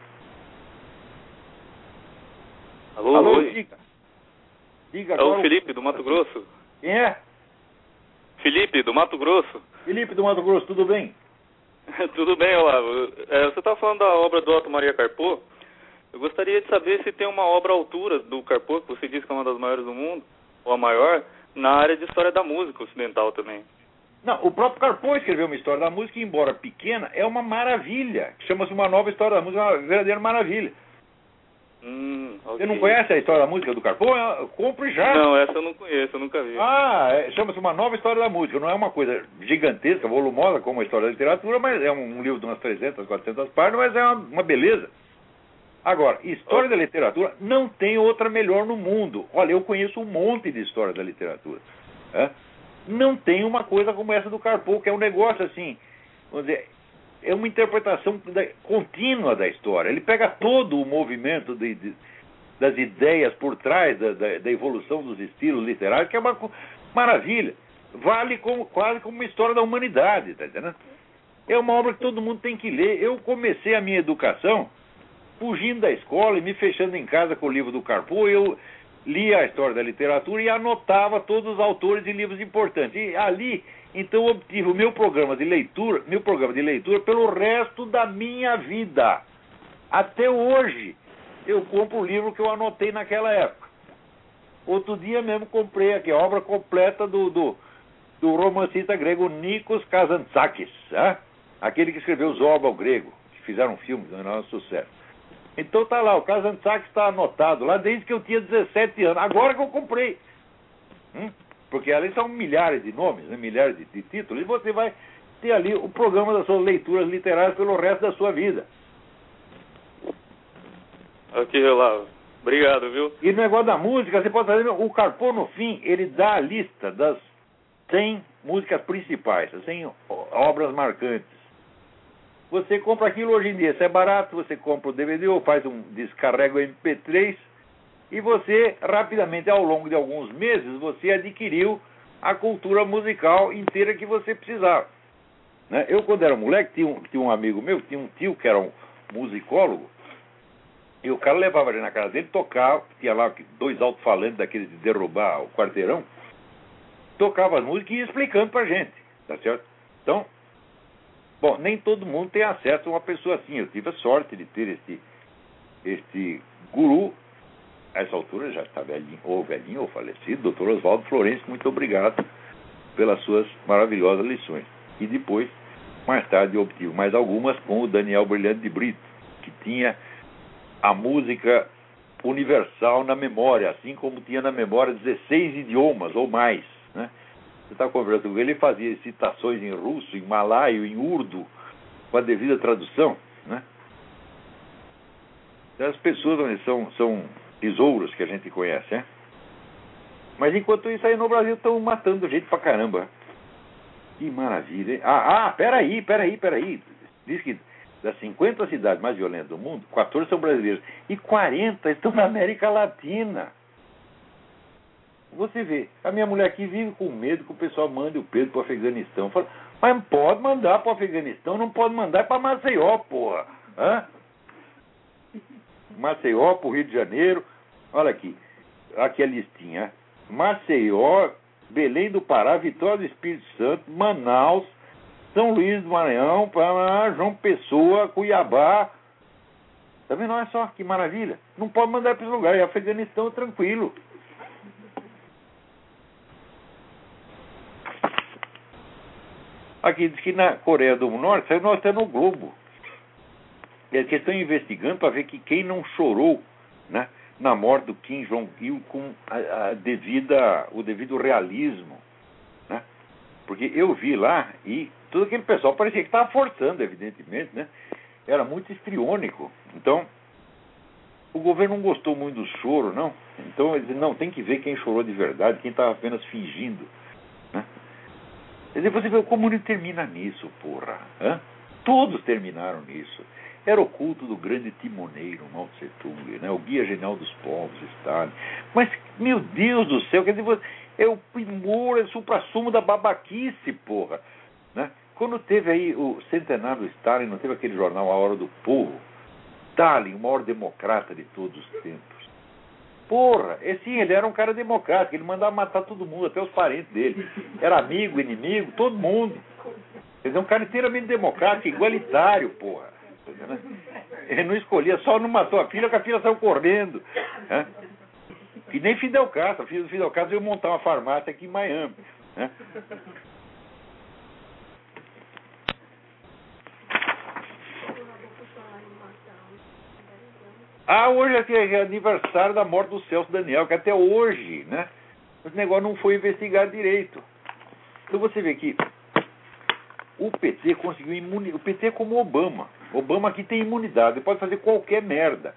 Alô, Alô oi. Diga. É agora. o Felipe do Mato Grosso. Quem é? Felipe do Mato Grosso. Felipe do Mato Grosso, tudo bem? <laughs> Tudo bem, Olavo? É, você estava falando da obra do Otto Maria Carpo. Eu gostaria de saber se tem uma obra à altura do Carpo, que você disse que é uma das maiores do mundo, ou a maior, na área de história da música ocidental também. Não, o próprio Carpo escreveu uma história da música embora pequena, é uma maravilha. Chama-se Uma Nova História da Música, é uma verdadeira maravilha. Hum, ok. Você não conhece a história da música do Carpo? Compre já. Não, essa eu não conheço, eu nunca vi. Ah, é, chama-se Uma Nova História da Música. Não é uma coisa gigantesca, volumosa, como a história da literatura, mas é um, um livro de umas 300, 400 páginas, mas é uma, uma beleza. Agora, história da literatura não tem outra melhor no mundo. Olha, eu conheço um monte de história da literatura. né? Não tem uma coisa como essa do Carpo, que é um negócio assim, vamos dizer, é uma interpretação da- contínua da história. Ele pega todo o movimento de- de- das ideias por trás da, da- da evolução dos estilos literários, que é uma maravilha. vale como, quase como uma história da humanidade, tá entendendo? É uma obra que todo mundo tem que ler. Eu comecei a minha educação fugindo da escola e me fechando em casa com o livro do Carpo. Eu lia a história da literatura e anotava todos os autores de livros importantes. E ali, então, obtive o meu programa de leitura, meu programa de leitura pelo resto da minha vida. Até hoje, eu compro o livro que eu anotei naquela época. Outro dia mesmo comprei aqui a obra completa do, do, do romancista grego Nikos Kazantzakis, né? aquele que escreveu Zorba ao Grego, que fizeram um filme, é um sucesso. Então tá lá, o Kazantzakis está anotado lá desde que eu tinha 17 anos. Agora que eu comprei. Hum? Porque ali são milhares de nomes, né? milhares de, de títulos, e você vai ter ali o programa das suas leituras literárias pelo resto da sua vida. Aqui, lá. Obrigado, viu? E no negócio da música, você pode fazer. O Carpo, no fim, ele dá a lista das 100 músicas principais, 100 obras marcantes. Você compra aquilo hoje em dia, se é barato, você compra o DVD ou faz um descarrega o MP3 e você, rapidamente, ao longo de alguns meses, você adquiriu a cultura musical inteira que você precisava. Né? Eu, quando era moleque, tinha um, tinha um amigo meu, tinha um tio que era um musicólogo, e o cara levava ali na casa dele, tocava, tinha lá dois alto-falantes daqueles de derrubar o quarteirão, tocava as músicas e ia explicando pra gente, tá certo? Então, bom, nem todo mundo tem acesso a uma pessoa assim. Eu tive a sorte de ter este, este guru, a essa altura já está velhinho, ou velhinho, ou falecido, doutor Oswaldo Florencio, muito obrigado pelas suas maravilhosas lições. E depois, mais tarde, eu obtive mais algumas com o Daniel Brilhante de Brito, que tinha a música universal na memória, assim como tinha na memória 16 idiomas ou mais. Né? Você está conversando com ele, ele fazia citações em russo, em malaio, em urdu, com a devida tradução. Né? Então, as pessoas são, são tesouros que a gente conhece. Né? Mas enquanto isso aí no Brasil estão matando gente pra caramba. Que maravilha. Hein? Ah, ah, peraí, peraí, peraí. Diz que das 50 cidades mais violentas do mundo, 14 são brasileiras e 40 estão na América Latina. Você vê, a minha mulher aqui vive com medo que o pessoal mande o Pedro para o Afeganistão. Fala, mas pode mandar para o Afeganistão, não pode mandar para Maceió, porra. Hã? Maceió para o Rio de Janeiro. Olha aqui, aqui a listinha. Maceió, Belém do Pará, Vitória do Espírito Santo, Manaus, são Luís do Maranhão, para João Pessoa, Cuiabá. Tá vendo? Olha só que maravilha. Não pode mandar para esse lugar. E Afeganistão tranquilo. Aqui diz que na Coreia do Norte saiu até no Globo. Eles estão investigando para ver que quem não chorou né, na morte do Kim Jong-il com a, a devida, o devido realismo. Né? Porque eu vi lá e todo aquele pessoal parecia que estava forçando, evidentemente, né? Era muito estriônico. Então, o governo não gostou muito do choro, não. Então, ele disse, não, tem que ver quem chorou de verdade, quem estava apenas fingindo. Né? Quer dizer, você vê, o comunismo termina nisso, porra. Hã? Todos terminaram nisso. Era o culto do grande timoneiro Mao Tse Tung, né? o guia genial dos povos, Stalin. Mas, meu Deus do céu, quer dizer, é o primor, é o supra-sumo da babaquice, porra. Né? Quando teve aí o centenário do Stalin, não teve aquele jornal A Hora do Povo? Stalin, o maior democrata de todos os tempos. Porra, é sim, ele era um cara democrático, ele mandava matar todo mundo, até os parentes dele. Era amigo, inimigo, todo mundo. Quer dizer, um cara inteiramente democrático, igualitário, porra. Ele não escolhia, só não matou a filha, porque a filha saiu correndo. Né? E nem Fidel Castro, filho do Fidel Castro veio montar uma farmácia aqui em Miami. Né? Ah, hoje é aniversário da morte do Celso Daniel, que até hoje, né? Esse negócio não foi investigado direito. Então você vê que o PT conseguiu imunidade. O PT é como Obama. Obama aqui tem imunidade, ele pode fazer qualquer merda.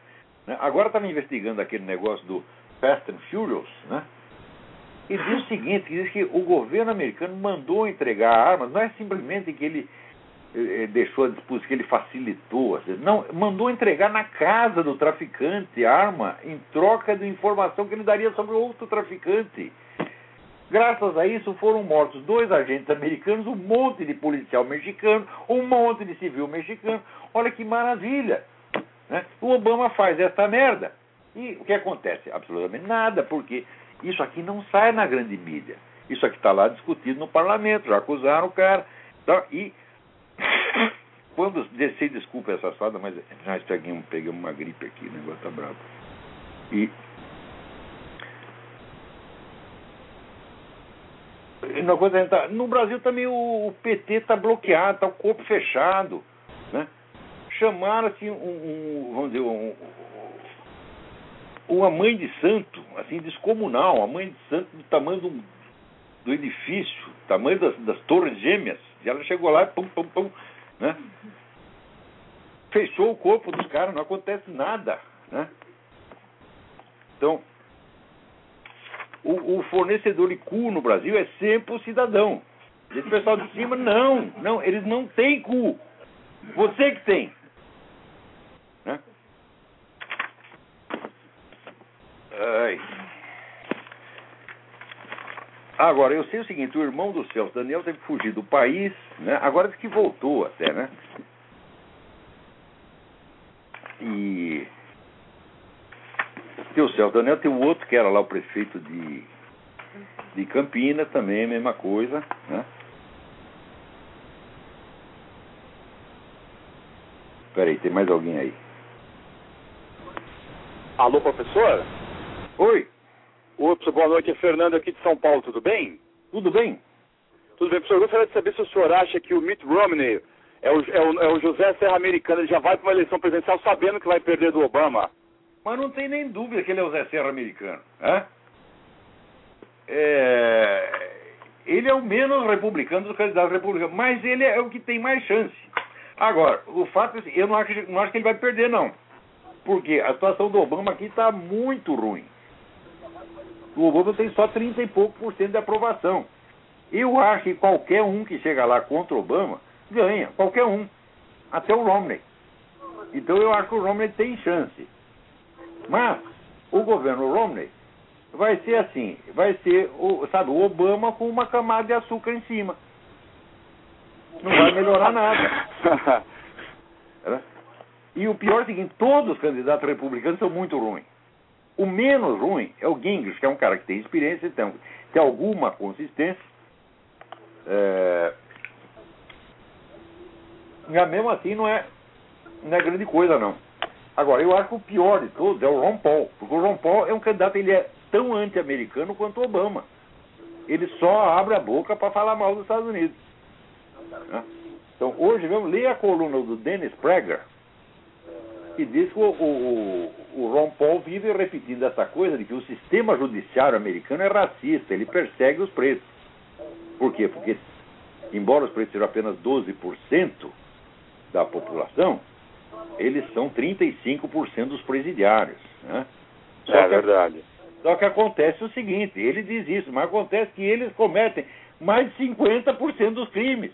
Né? Agora estava investigando aquele negócio do Fast and Furious, né? E diz o seguinte, diz que o governo americano mandou entregar armas, não é simplesmente que ele eh, deixou a disposição, que ele facilitou. Não, mandou entregar na casa do traficante arma em troca de informação que ele daria sobre outro traficante. Graças a isso foram mortos dois agentes americanos, um monte de policial mexicano, um monte de civil mexicano. Olha que maravilha! Né? O Obama faz essa merda. E o que acontece? Absolutamente nada, porque isso aqui não sai na grande mídia. Isso aqui está lá discutido no parlamento, já acusaram o cara. Então, e <coughs> quando desci, desculpa essa assada, mas nós pegamos, pegamos uma gripe aqui, o negócio tá bravo. E coisa, tá, no Brasil também o, PT está bloqueado, está o corpo fechado. Né? Chamaram assim um, um vamos dizer, um, uma mãe de santo, assim, descomunal, uma mãe de santo do tamanho do, do edifício, tamanho das, das torres gêmeas. E ela chegou lá pum, pum, pum, né? Fechou o corpo dos caras, não acontece nada, né? Então, o, o fornecedor de cu no Brasil é sempre o cidadão. Esse pessoal de cima, não, não, eles não têm cu. Você que tem. Né? Ai. Agora, eu sei o seguinte, o irmão do Celso, Daniel, teve que fugir do país, né? Agora que voltou até, né? E tem o Celso Daniel, tem o outro que era lá o prefeito de, de Campina, também a mesma coisa, né? Peraí, tem mais alguém aí? Alô, professor? Oi. Oi, professor, boa noite. É Fernando aqui de São Paulo, tudo bem? Tudo bem? Tudo bem, professor. Eu gostaria de saber se o senhor acha que o Mitt Romney é o, é o, é o José Serra Americano, ele já vai para uma eleição presidencial sabendo que vai perder do Obama. Mas não tem nem dúvida que ele é o Zé Serra americano. Né? É... Ele é o menos republicano dos candidatos republicanos, mas ele é o que tem mais chance. Agora, o fato é assim, eu não acho, não acho que ele vai perder, não. Porque a situação do Obama aqui está muito ruim. O Obama tem só 30 e pouco por cento de aprovação. Eu acho que qualquer um que chega lá contra o Obama ganha, qualquer um. Até o Romney. Então eu acho que o Romney tem chance. Mas o governo Romney vai ser assim, vai ser o, sabe, o Obama com uma camada de açúcar em cima. Não vai melhorar nada. <laughs> E o pior é o seguinte, todos os candidatos republicanos são muito ruins. O menos ruim é o Gingrich, que é um cara que tem experiência, tem, tem alguma consistência. É... Mas mesmo assim não é, não é grande coisa não. Agora, eu acho que o pior de todos é o Ron Paul, porque o Ron Paul é um candidato, ele é tão anti-americano quanto Obama. Ele só abre a boca para falar mal dos Estados Unidos. Né? Então, hoje mesmo, leia a coluna do Dennis Prager, que diz que o, o, o Ron Paul vive repetindo essa coisa de que o sistema judiciário americano é racista, ele persegue os pretos. Por quê? Porque, embora os pretos sejam apenas 12% da população, eles são 35% dos presidiários. Né? Só é que, verdade. Só que acontece o seguinte, ele diz isso, mas acontece que eles cometem mais de 50% dos crimes.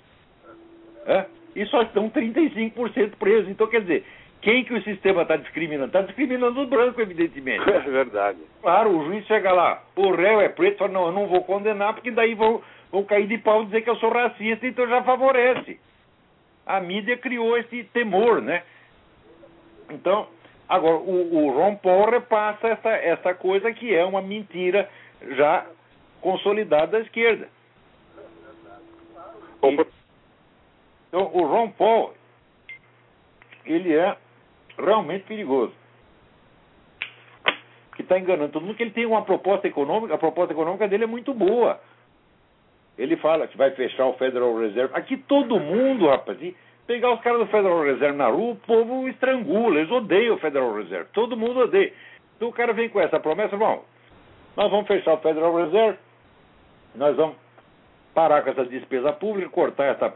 Né? E só estão 35% presos. Então, quer dizer, quem que o sistema está discriminando? Está discriminando os brancos, evidentemente. <laughs> É verdade. Claro, o juiz chega lá, o réu é preto, fala, não, eu não vou condenar, porque daí vão, vão cair de pau e dizer que eu sou racista, então já favorece. A mídia criou esse temor, né? Então, agora, o, o Ron Paul repassa essa, essa coisa que é uma mentira já consolidada da esquerda. E, então, o Ron Paul, ele é realmente perigoso. Que está enganando todo mundo, que ele tem uma proposta econômica, a proposta econômica dele é muito boa. Ele fala que vai fechar o Federal Reserve. Aqui todo mundo, rapaz, pegar os caras do Federal Reserve na rua, o povo estrangula, eles odeiam o Federal Reserve, todo mundo odeia. Então o cara vem com essa promessa, bom, nós vamos fechar o Federal Reserve, nós vamos parar com essa despesa pública, cortar essa,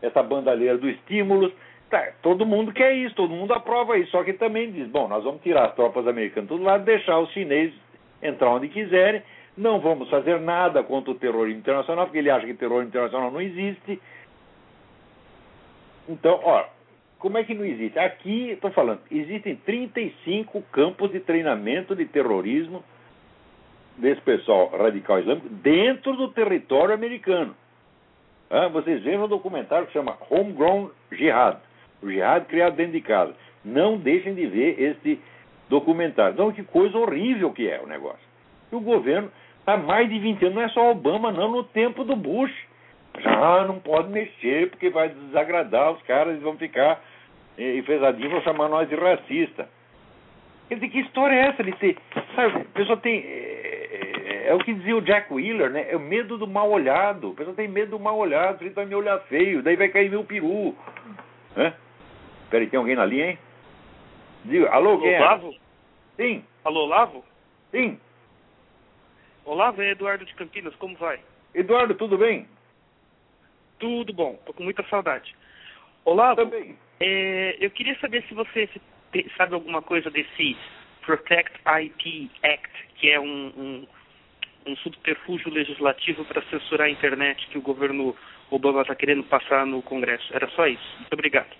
essa bandalheira do estímulos. Tá, todo mundo quer isso, todo mundo aprova isso, só que também diz, bom, nós vamos tirar as tropas americanas do lado, deixar os chineses entrar onde quiserem, não vamos fazer nada contra o terrorismo internacional, porque ele acha que terrorismo internacional não existe, então, ó, como é que não existe? Aqui, estou falando, existem 35 campos de treinamento de terrorismo desse pessoal radical islâmico dentro do território americano. Ah, vocês veem no documentário que chama Homegrown Jihad, o jihad criado dentro de casa. Não deixem de ver este documentário. Então, que coisa horrível que é o negócio. E o governo está mais de 20 anos, não é só Obama, não, no tempo do Bush. Já não pode mexer porque vai desagradar os caras, eles vão ficar enfesadinhos, vão chamar nós de racista. Quer dizer, que história é essa? Ele ter, sabe, a pessoa tem. É, é, é, o que dizia o Jack Wheeler, né? É o medo do mal olhado. A pessoa tem medo do mal olhado, ele vai me olhar feio, daí vai cair meu peru. Né? Peraí, tem alguém na linha, hein? Diga, alô, quem é? Lavo? Sim. Alô, Lavo? Sim. Olá, é Eduardo de Campinas, como vai? Eduardo, tudo bem? Tudo bom, tô com muita saudade. Olá, Também. É, eu queria saber se você sabe alguma coisa desse Protect IP Act, que é um, um, um subterfúgio legislativo para censurar a internet que o governo Obama está querendo passar no Congresso. Era só isso. Muito obrigado.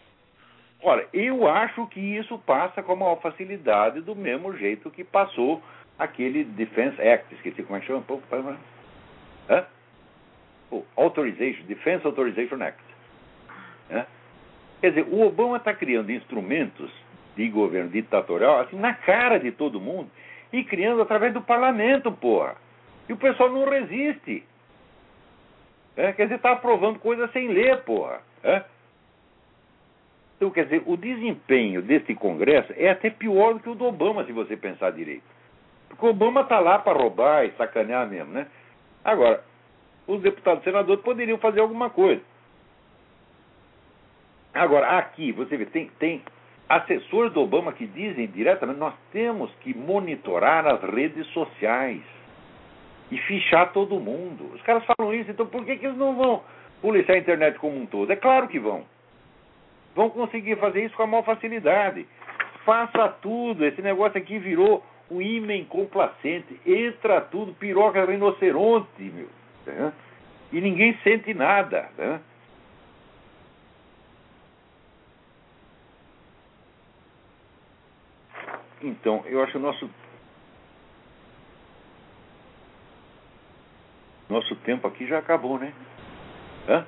Olha, eu acho que isso passa com a maior facilidade do mesmo jeito que passou aquele Defense Act, esqueci como é que chama, Authorization, Defense Authorization Act. Hã? Quer dizer, o Obama está criando instrumentos de governo ditatorial assim na cara de todo mundo e criando através do parlamento, porra. E o pessoal não resiste. É, quer dizer, está aprovando coisas sem ler, porra. É? Então, quer dizer, o desempenho desse Congresso é até pior do que o do Obama, se você pensar direito. Porque o Obama está lá para roubar e sacanear mesmo, né? Agora, os deputados e senadores poderiam fazer alguma coisa. Agora, aqui, você vê, tem, tem assessores do Obama que dizem diretamente: nós temos que monitorar as redes sociais e fichar todo mundo. Os caras falam isso, então por que, que eles não vão policiar a internet como um todo? É claro que vão vão conseguir fazer isso com a maior facilidade. Faça tudo. Esse negócio aqui virou um ímã complacente. Entra tudo, piroca rinoceronte, meu. Né? E ninguém sente nada. Né? Então, eu acho que o nosso. Nosso tempo aqui já acabou, né? Hã?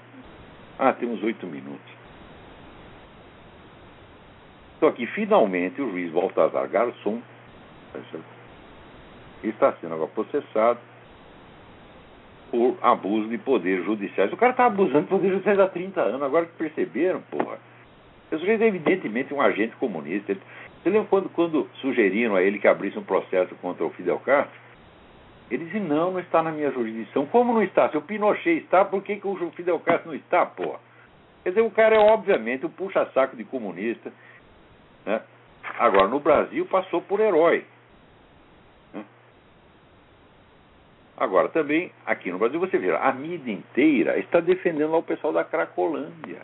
Ah, temos oito minutos. Só que finalmente o juiz Baltazar Garçom tá está sendo agora processado por abuso de poder judiciais. O cara está abusando de poder judiciais há 30 anos, agora que perceberam, porra. O sujeito é evidentemente um agente comunista. Você lembra quando, quando sugeriram a ele que abrisse um processo contra o Fidel Castro? Ele disse, não, não está na minha jurisdição. Como não está? Se o Pinochet está, por que, que o Fidel Castro não está, porra? Quer dizer, o cara é obviamente um puxa-saco de comunista, né? Agora, no Brasil, passou por herói. Né? Agora, também, aqui no Brasil, você vê, a mídia inteira está defendendo lá o pessoal da Cracolândia.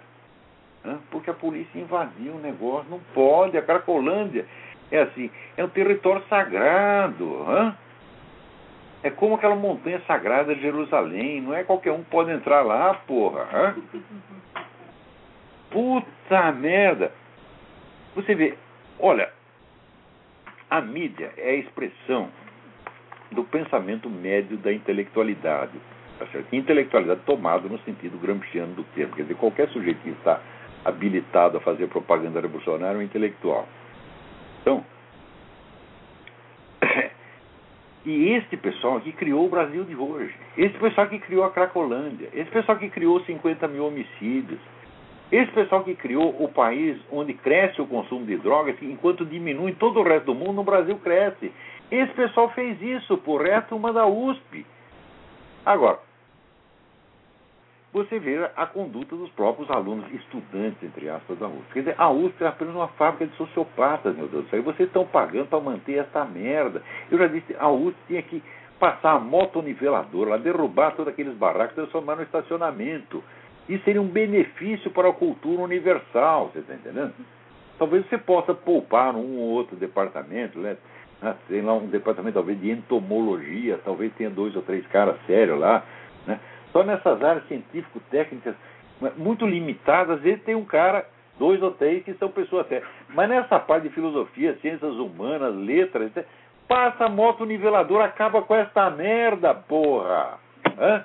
Né? Porque a polícia invadiu o negócio. Não pode, a Cracolândia é assim, é um território sagrado. Né? É como aquela montanha sagrada de Jerusalém. Não é qualquer um que pode entrar lá, porra. Puta merda. Você vê, olha, a mídia é a expressão do pensamento médio da intelectualidade. Tá? Intelectualidade tomada no sentido gramsciano do termo. Quer dizer, qualquer sujeito que está habilitado a fazer propaganda revolucionária é um intelectual. Então, <coughs> e este pessoal aqui criou o Brasil de hoje. Esse pessoal que criou a Cracolândia. Esse pessoal que criou 50 mil homicídios. Esse pessoal que criou o país onde cresce o consumo de drogas, enquanto diminui todo o resto do mundo, no Brasil cresce. Esse pessoal fez isso por reto uma da USP. Agora, você vê a conduta dos próprios alunos, estudantes, entre aspas, da USP. Quer dizer, a USP é apenas uma fábrica de sociopatas, meu Deus do céu. E vocês estão pagando para manter essa merda. Eu já disse, a USP tinha que passar a motoniveladora, derrubar todos aqueles barracos, transformar no estacionamento. Isso seria um benefício para a cultura universal, você está entendendo? Talvez você possa poupar um ou outro departamento, né? Ah, tem lá um departamento talvez de entomologia, talvez tenha dois ou três caras sérios lá, né? Só nessas áreas científico-técnicas muito limitadas, às vezes tem um cara, dois ou três que são pessoas sérias. Mas nessa parte de filosofia, ciências humanas, letras, passa a moto niveladora, acaba com esta merda, porra. Hã?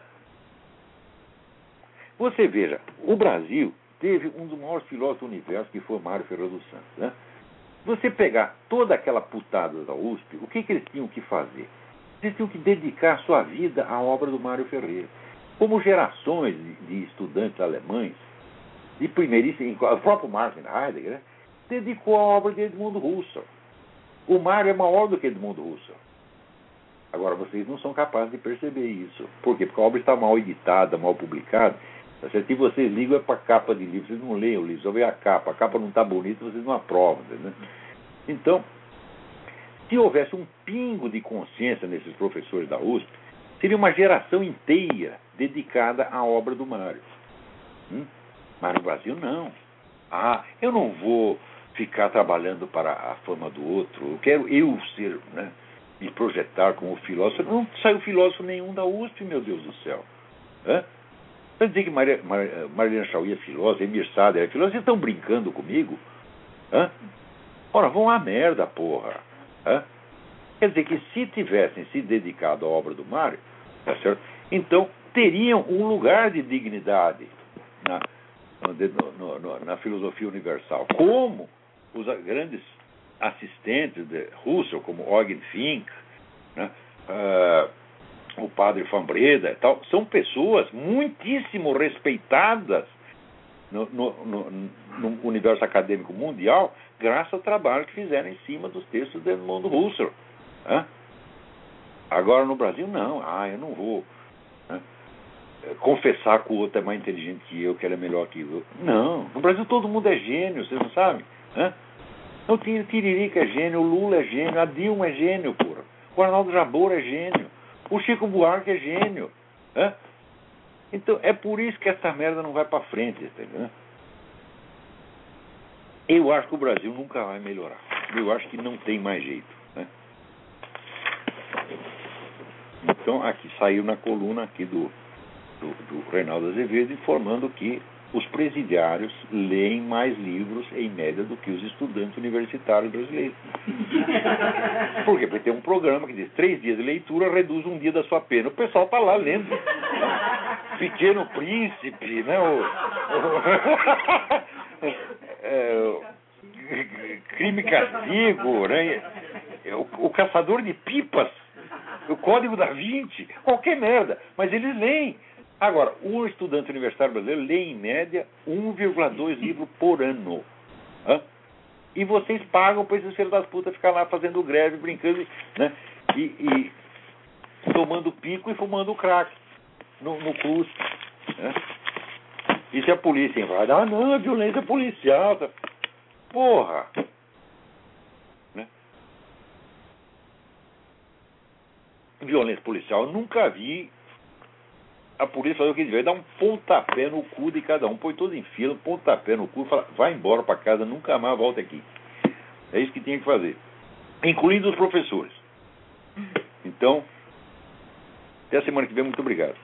Você veja, o Brasil teve um dos maiores filósofos do universo, que foi Mário Ferreira dos Santos. Né? Você pegar toda aquela putada da USP, o que, que eles tinham que fazer? Eles tinham que dedicar sua vida à obra do Mário Ferreira. Como gerações de, estudantes alemães, de primeiríssimo, o próprio Martin Heidegger, né, dedicou a obra de Edmundo Husserl. O Mário é maior do que Edmundo Husserl. Agora, vocês não são capazes de perceber isso. Por quê? Porque a obra está mal editada, mal publicada. Tá Se vocês ligam é para a capa de livro, vocês não leem o livro, só vê a capa. A capa não está bonita, vocês não aprovam. Né? Então, se houvesse um pingo de consciência nesses professores da USP, seria uma geração inteira dedicada à obra do Mário. Hum? Mas no Brasil, não. Ah, eu não vou ficar trabalhando para a fama do outro. Eu quero eu ser, né, me projetar como filósofo. Não saiu filósofo nenhum da USP, meu Deus do céu. Hã? Para dizer que Maria, Marilena Chauí é filósofa, Emir Sader é filósofa, vocês estão brincando comigo? Hã? Ora, vão à merda, porra. Hã? Quer dizer que se tivessem se dedicado à obra do Mário, tá certo? então teriam um lugar de dignidade na, no, no, na filosofia universal. Como os grandes assistentes de Russell, como Eugen Fink, né, uh, o padre Fambreda e tal, são pessoas muitíssimo respeitadas no, no, no, universo acadêmico mundial, graças ao trabalho que fizeram em cima dos textos de Edmundo Husserl. Né? Agora no Brasil, não. Ah, eu não vou né? confessar que o outro é mais inteligente que eu, que ele é melhor que eu. Não. No Brasil todo mundo é gênio, vocês não sabem? Né? O Tiririca é gênio, o Lula é gênio, a Dilma é gênio, porra. O Arnaldo Jabor é gênio. O Chico Buarque é gênio. Né? Então é por isso que essa merda não vai para frente, entendeu? Eu acho que o Brasil nunca vai melhorar. Eu acho que não tem mais jeito. Né? Então aqui saiu na coluna aqui do, do, do Reinaldo Azevedo informando que os presidiários leem mais livros, em média, do que os estudantes universitários brasileiros. <laughs> Por quê? Porque tem um programa que diz três dias de leitura reduz um dia da sua pena. O pessoal está lá lendo. <laughs> Pequeno Príncipe, né? O, o, <laughs> é, crime castigo, né? O, o, caçador de pipas, o código da Vinci, qualquer merda. Mas eles leem. Agora, um estudante universitário brasileiro lê em média 1,2 livros por ano. Hã? E vocês pagam para esses filhos das putas ficar lá fazendo greve, brincando, né? E, e tomando pico e fumando crack no, no curso. Né? E se a polícia invade? Ah, não, é violência policial. Tá? Porra! Né? Violência policial, eu nunca vi a polícia fazer o que devia, dar um pontapé no cu de cada um, põe todo em fila, pontapé no cu, fala, vai embora para casa, nunca mais volta aqui. É isso que tinha que fazer, incluindo os professores. Então, até a semana que vem, muito obrigado.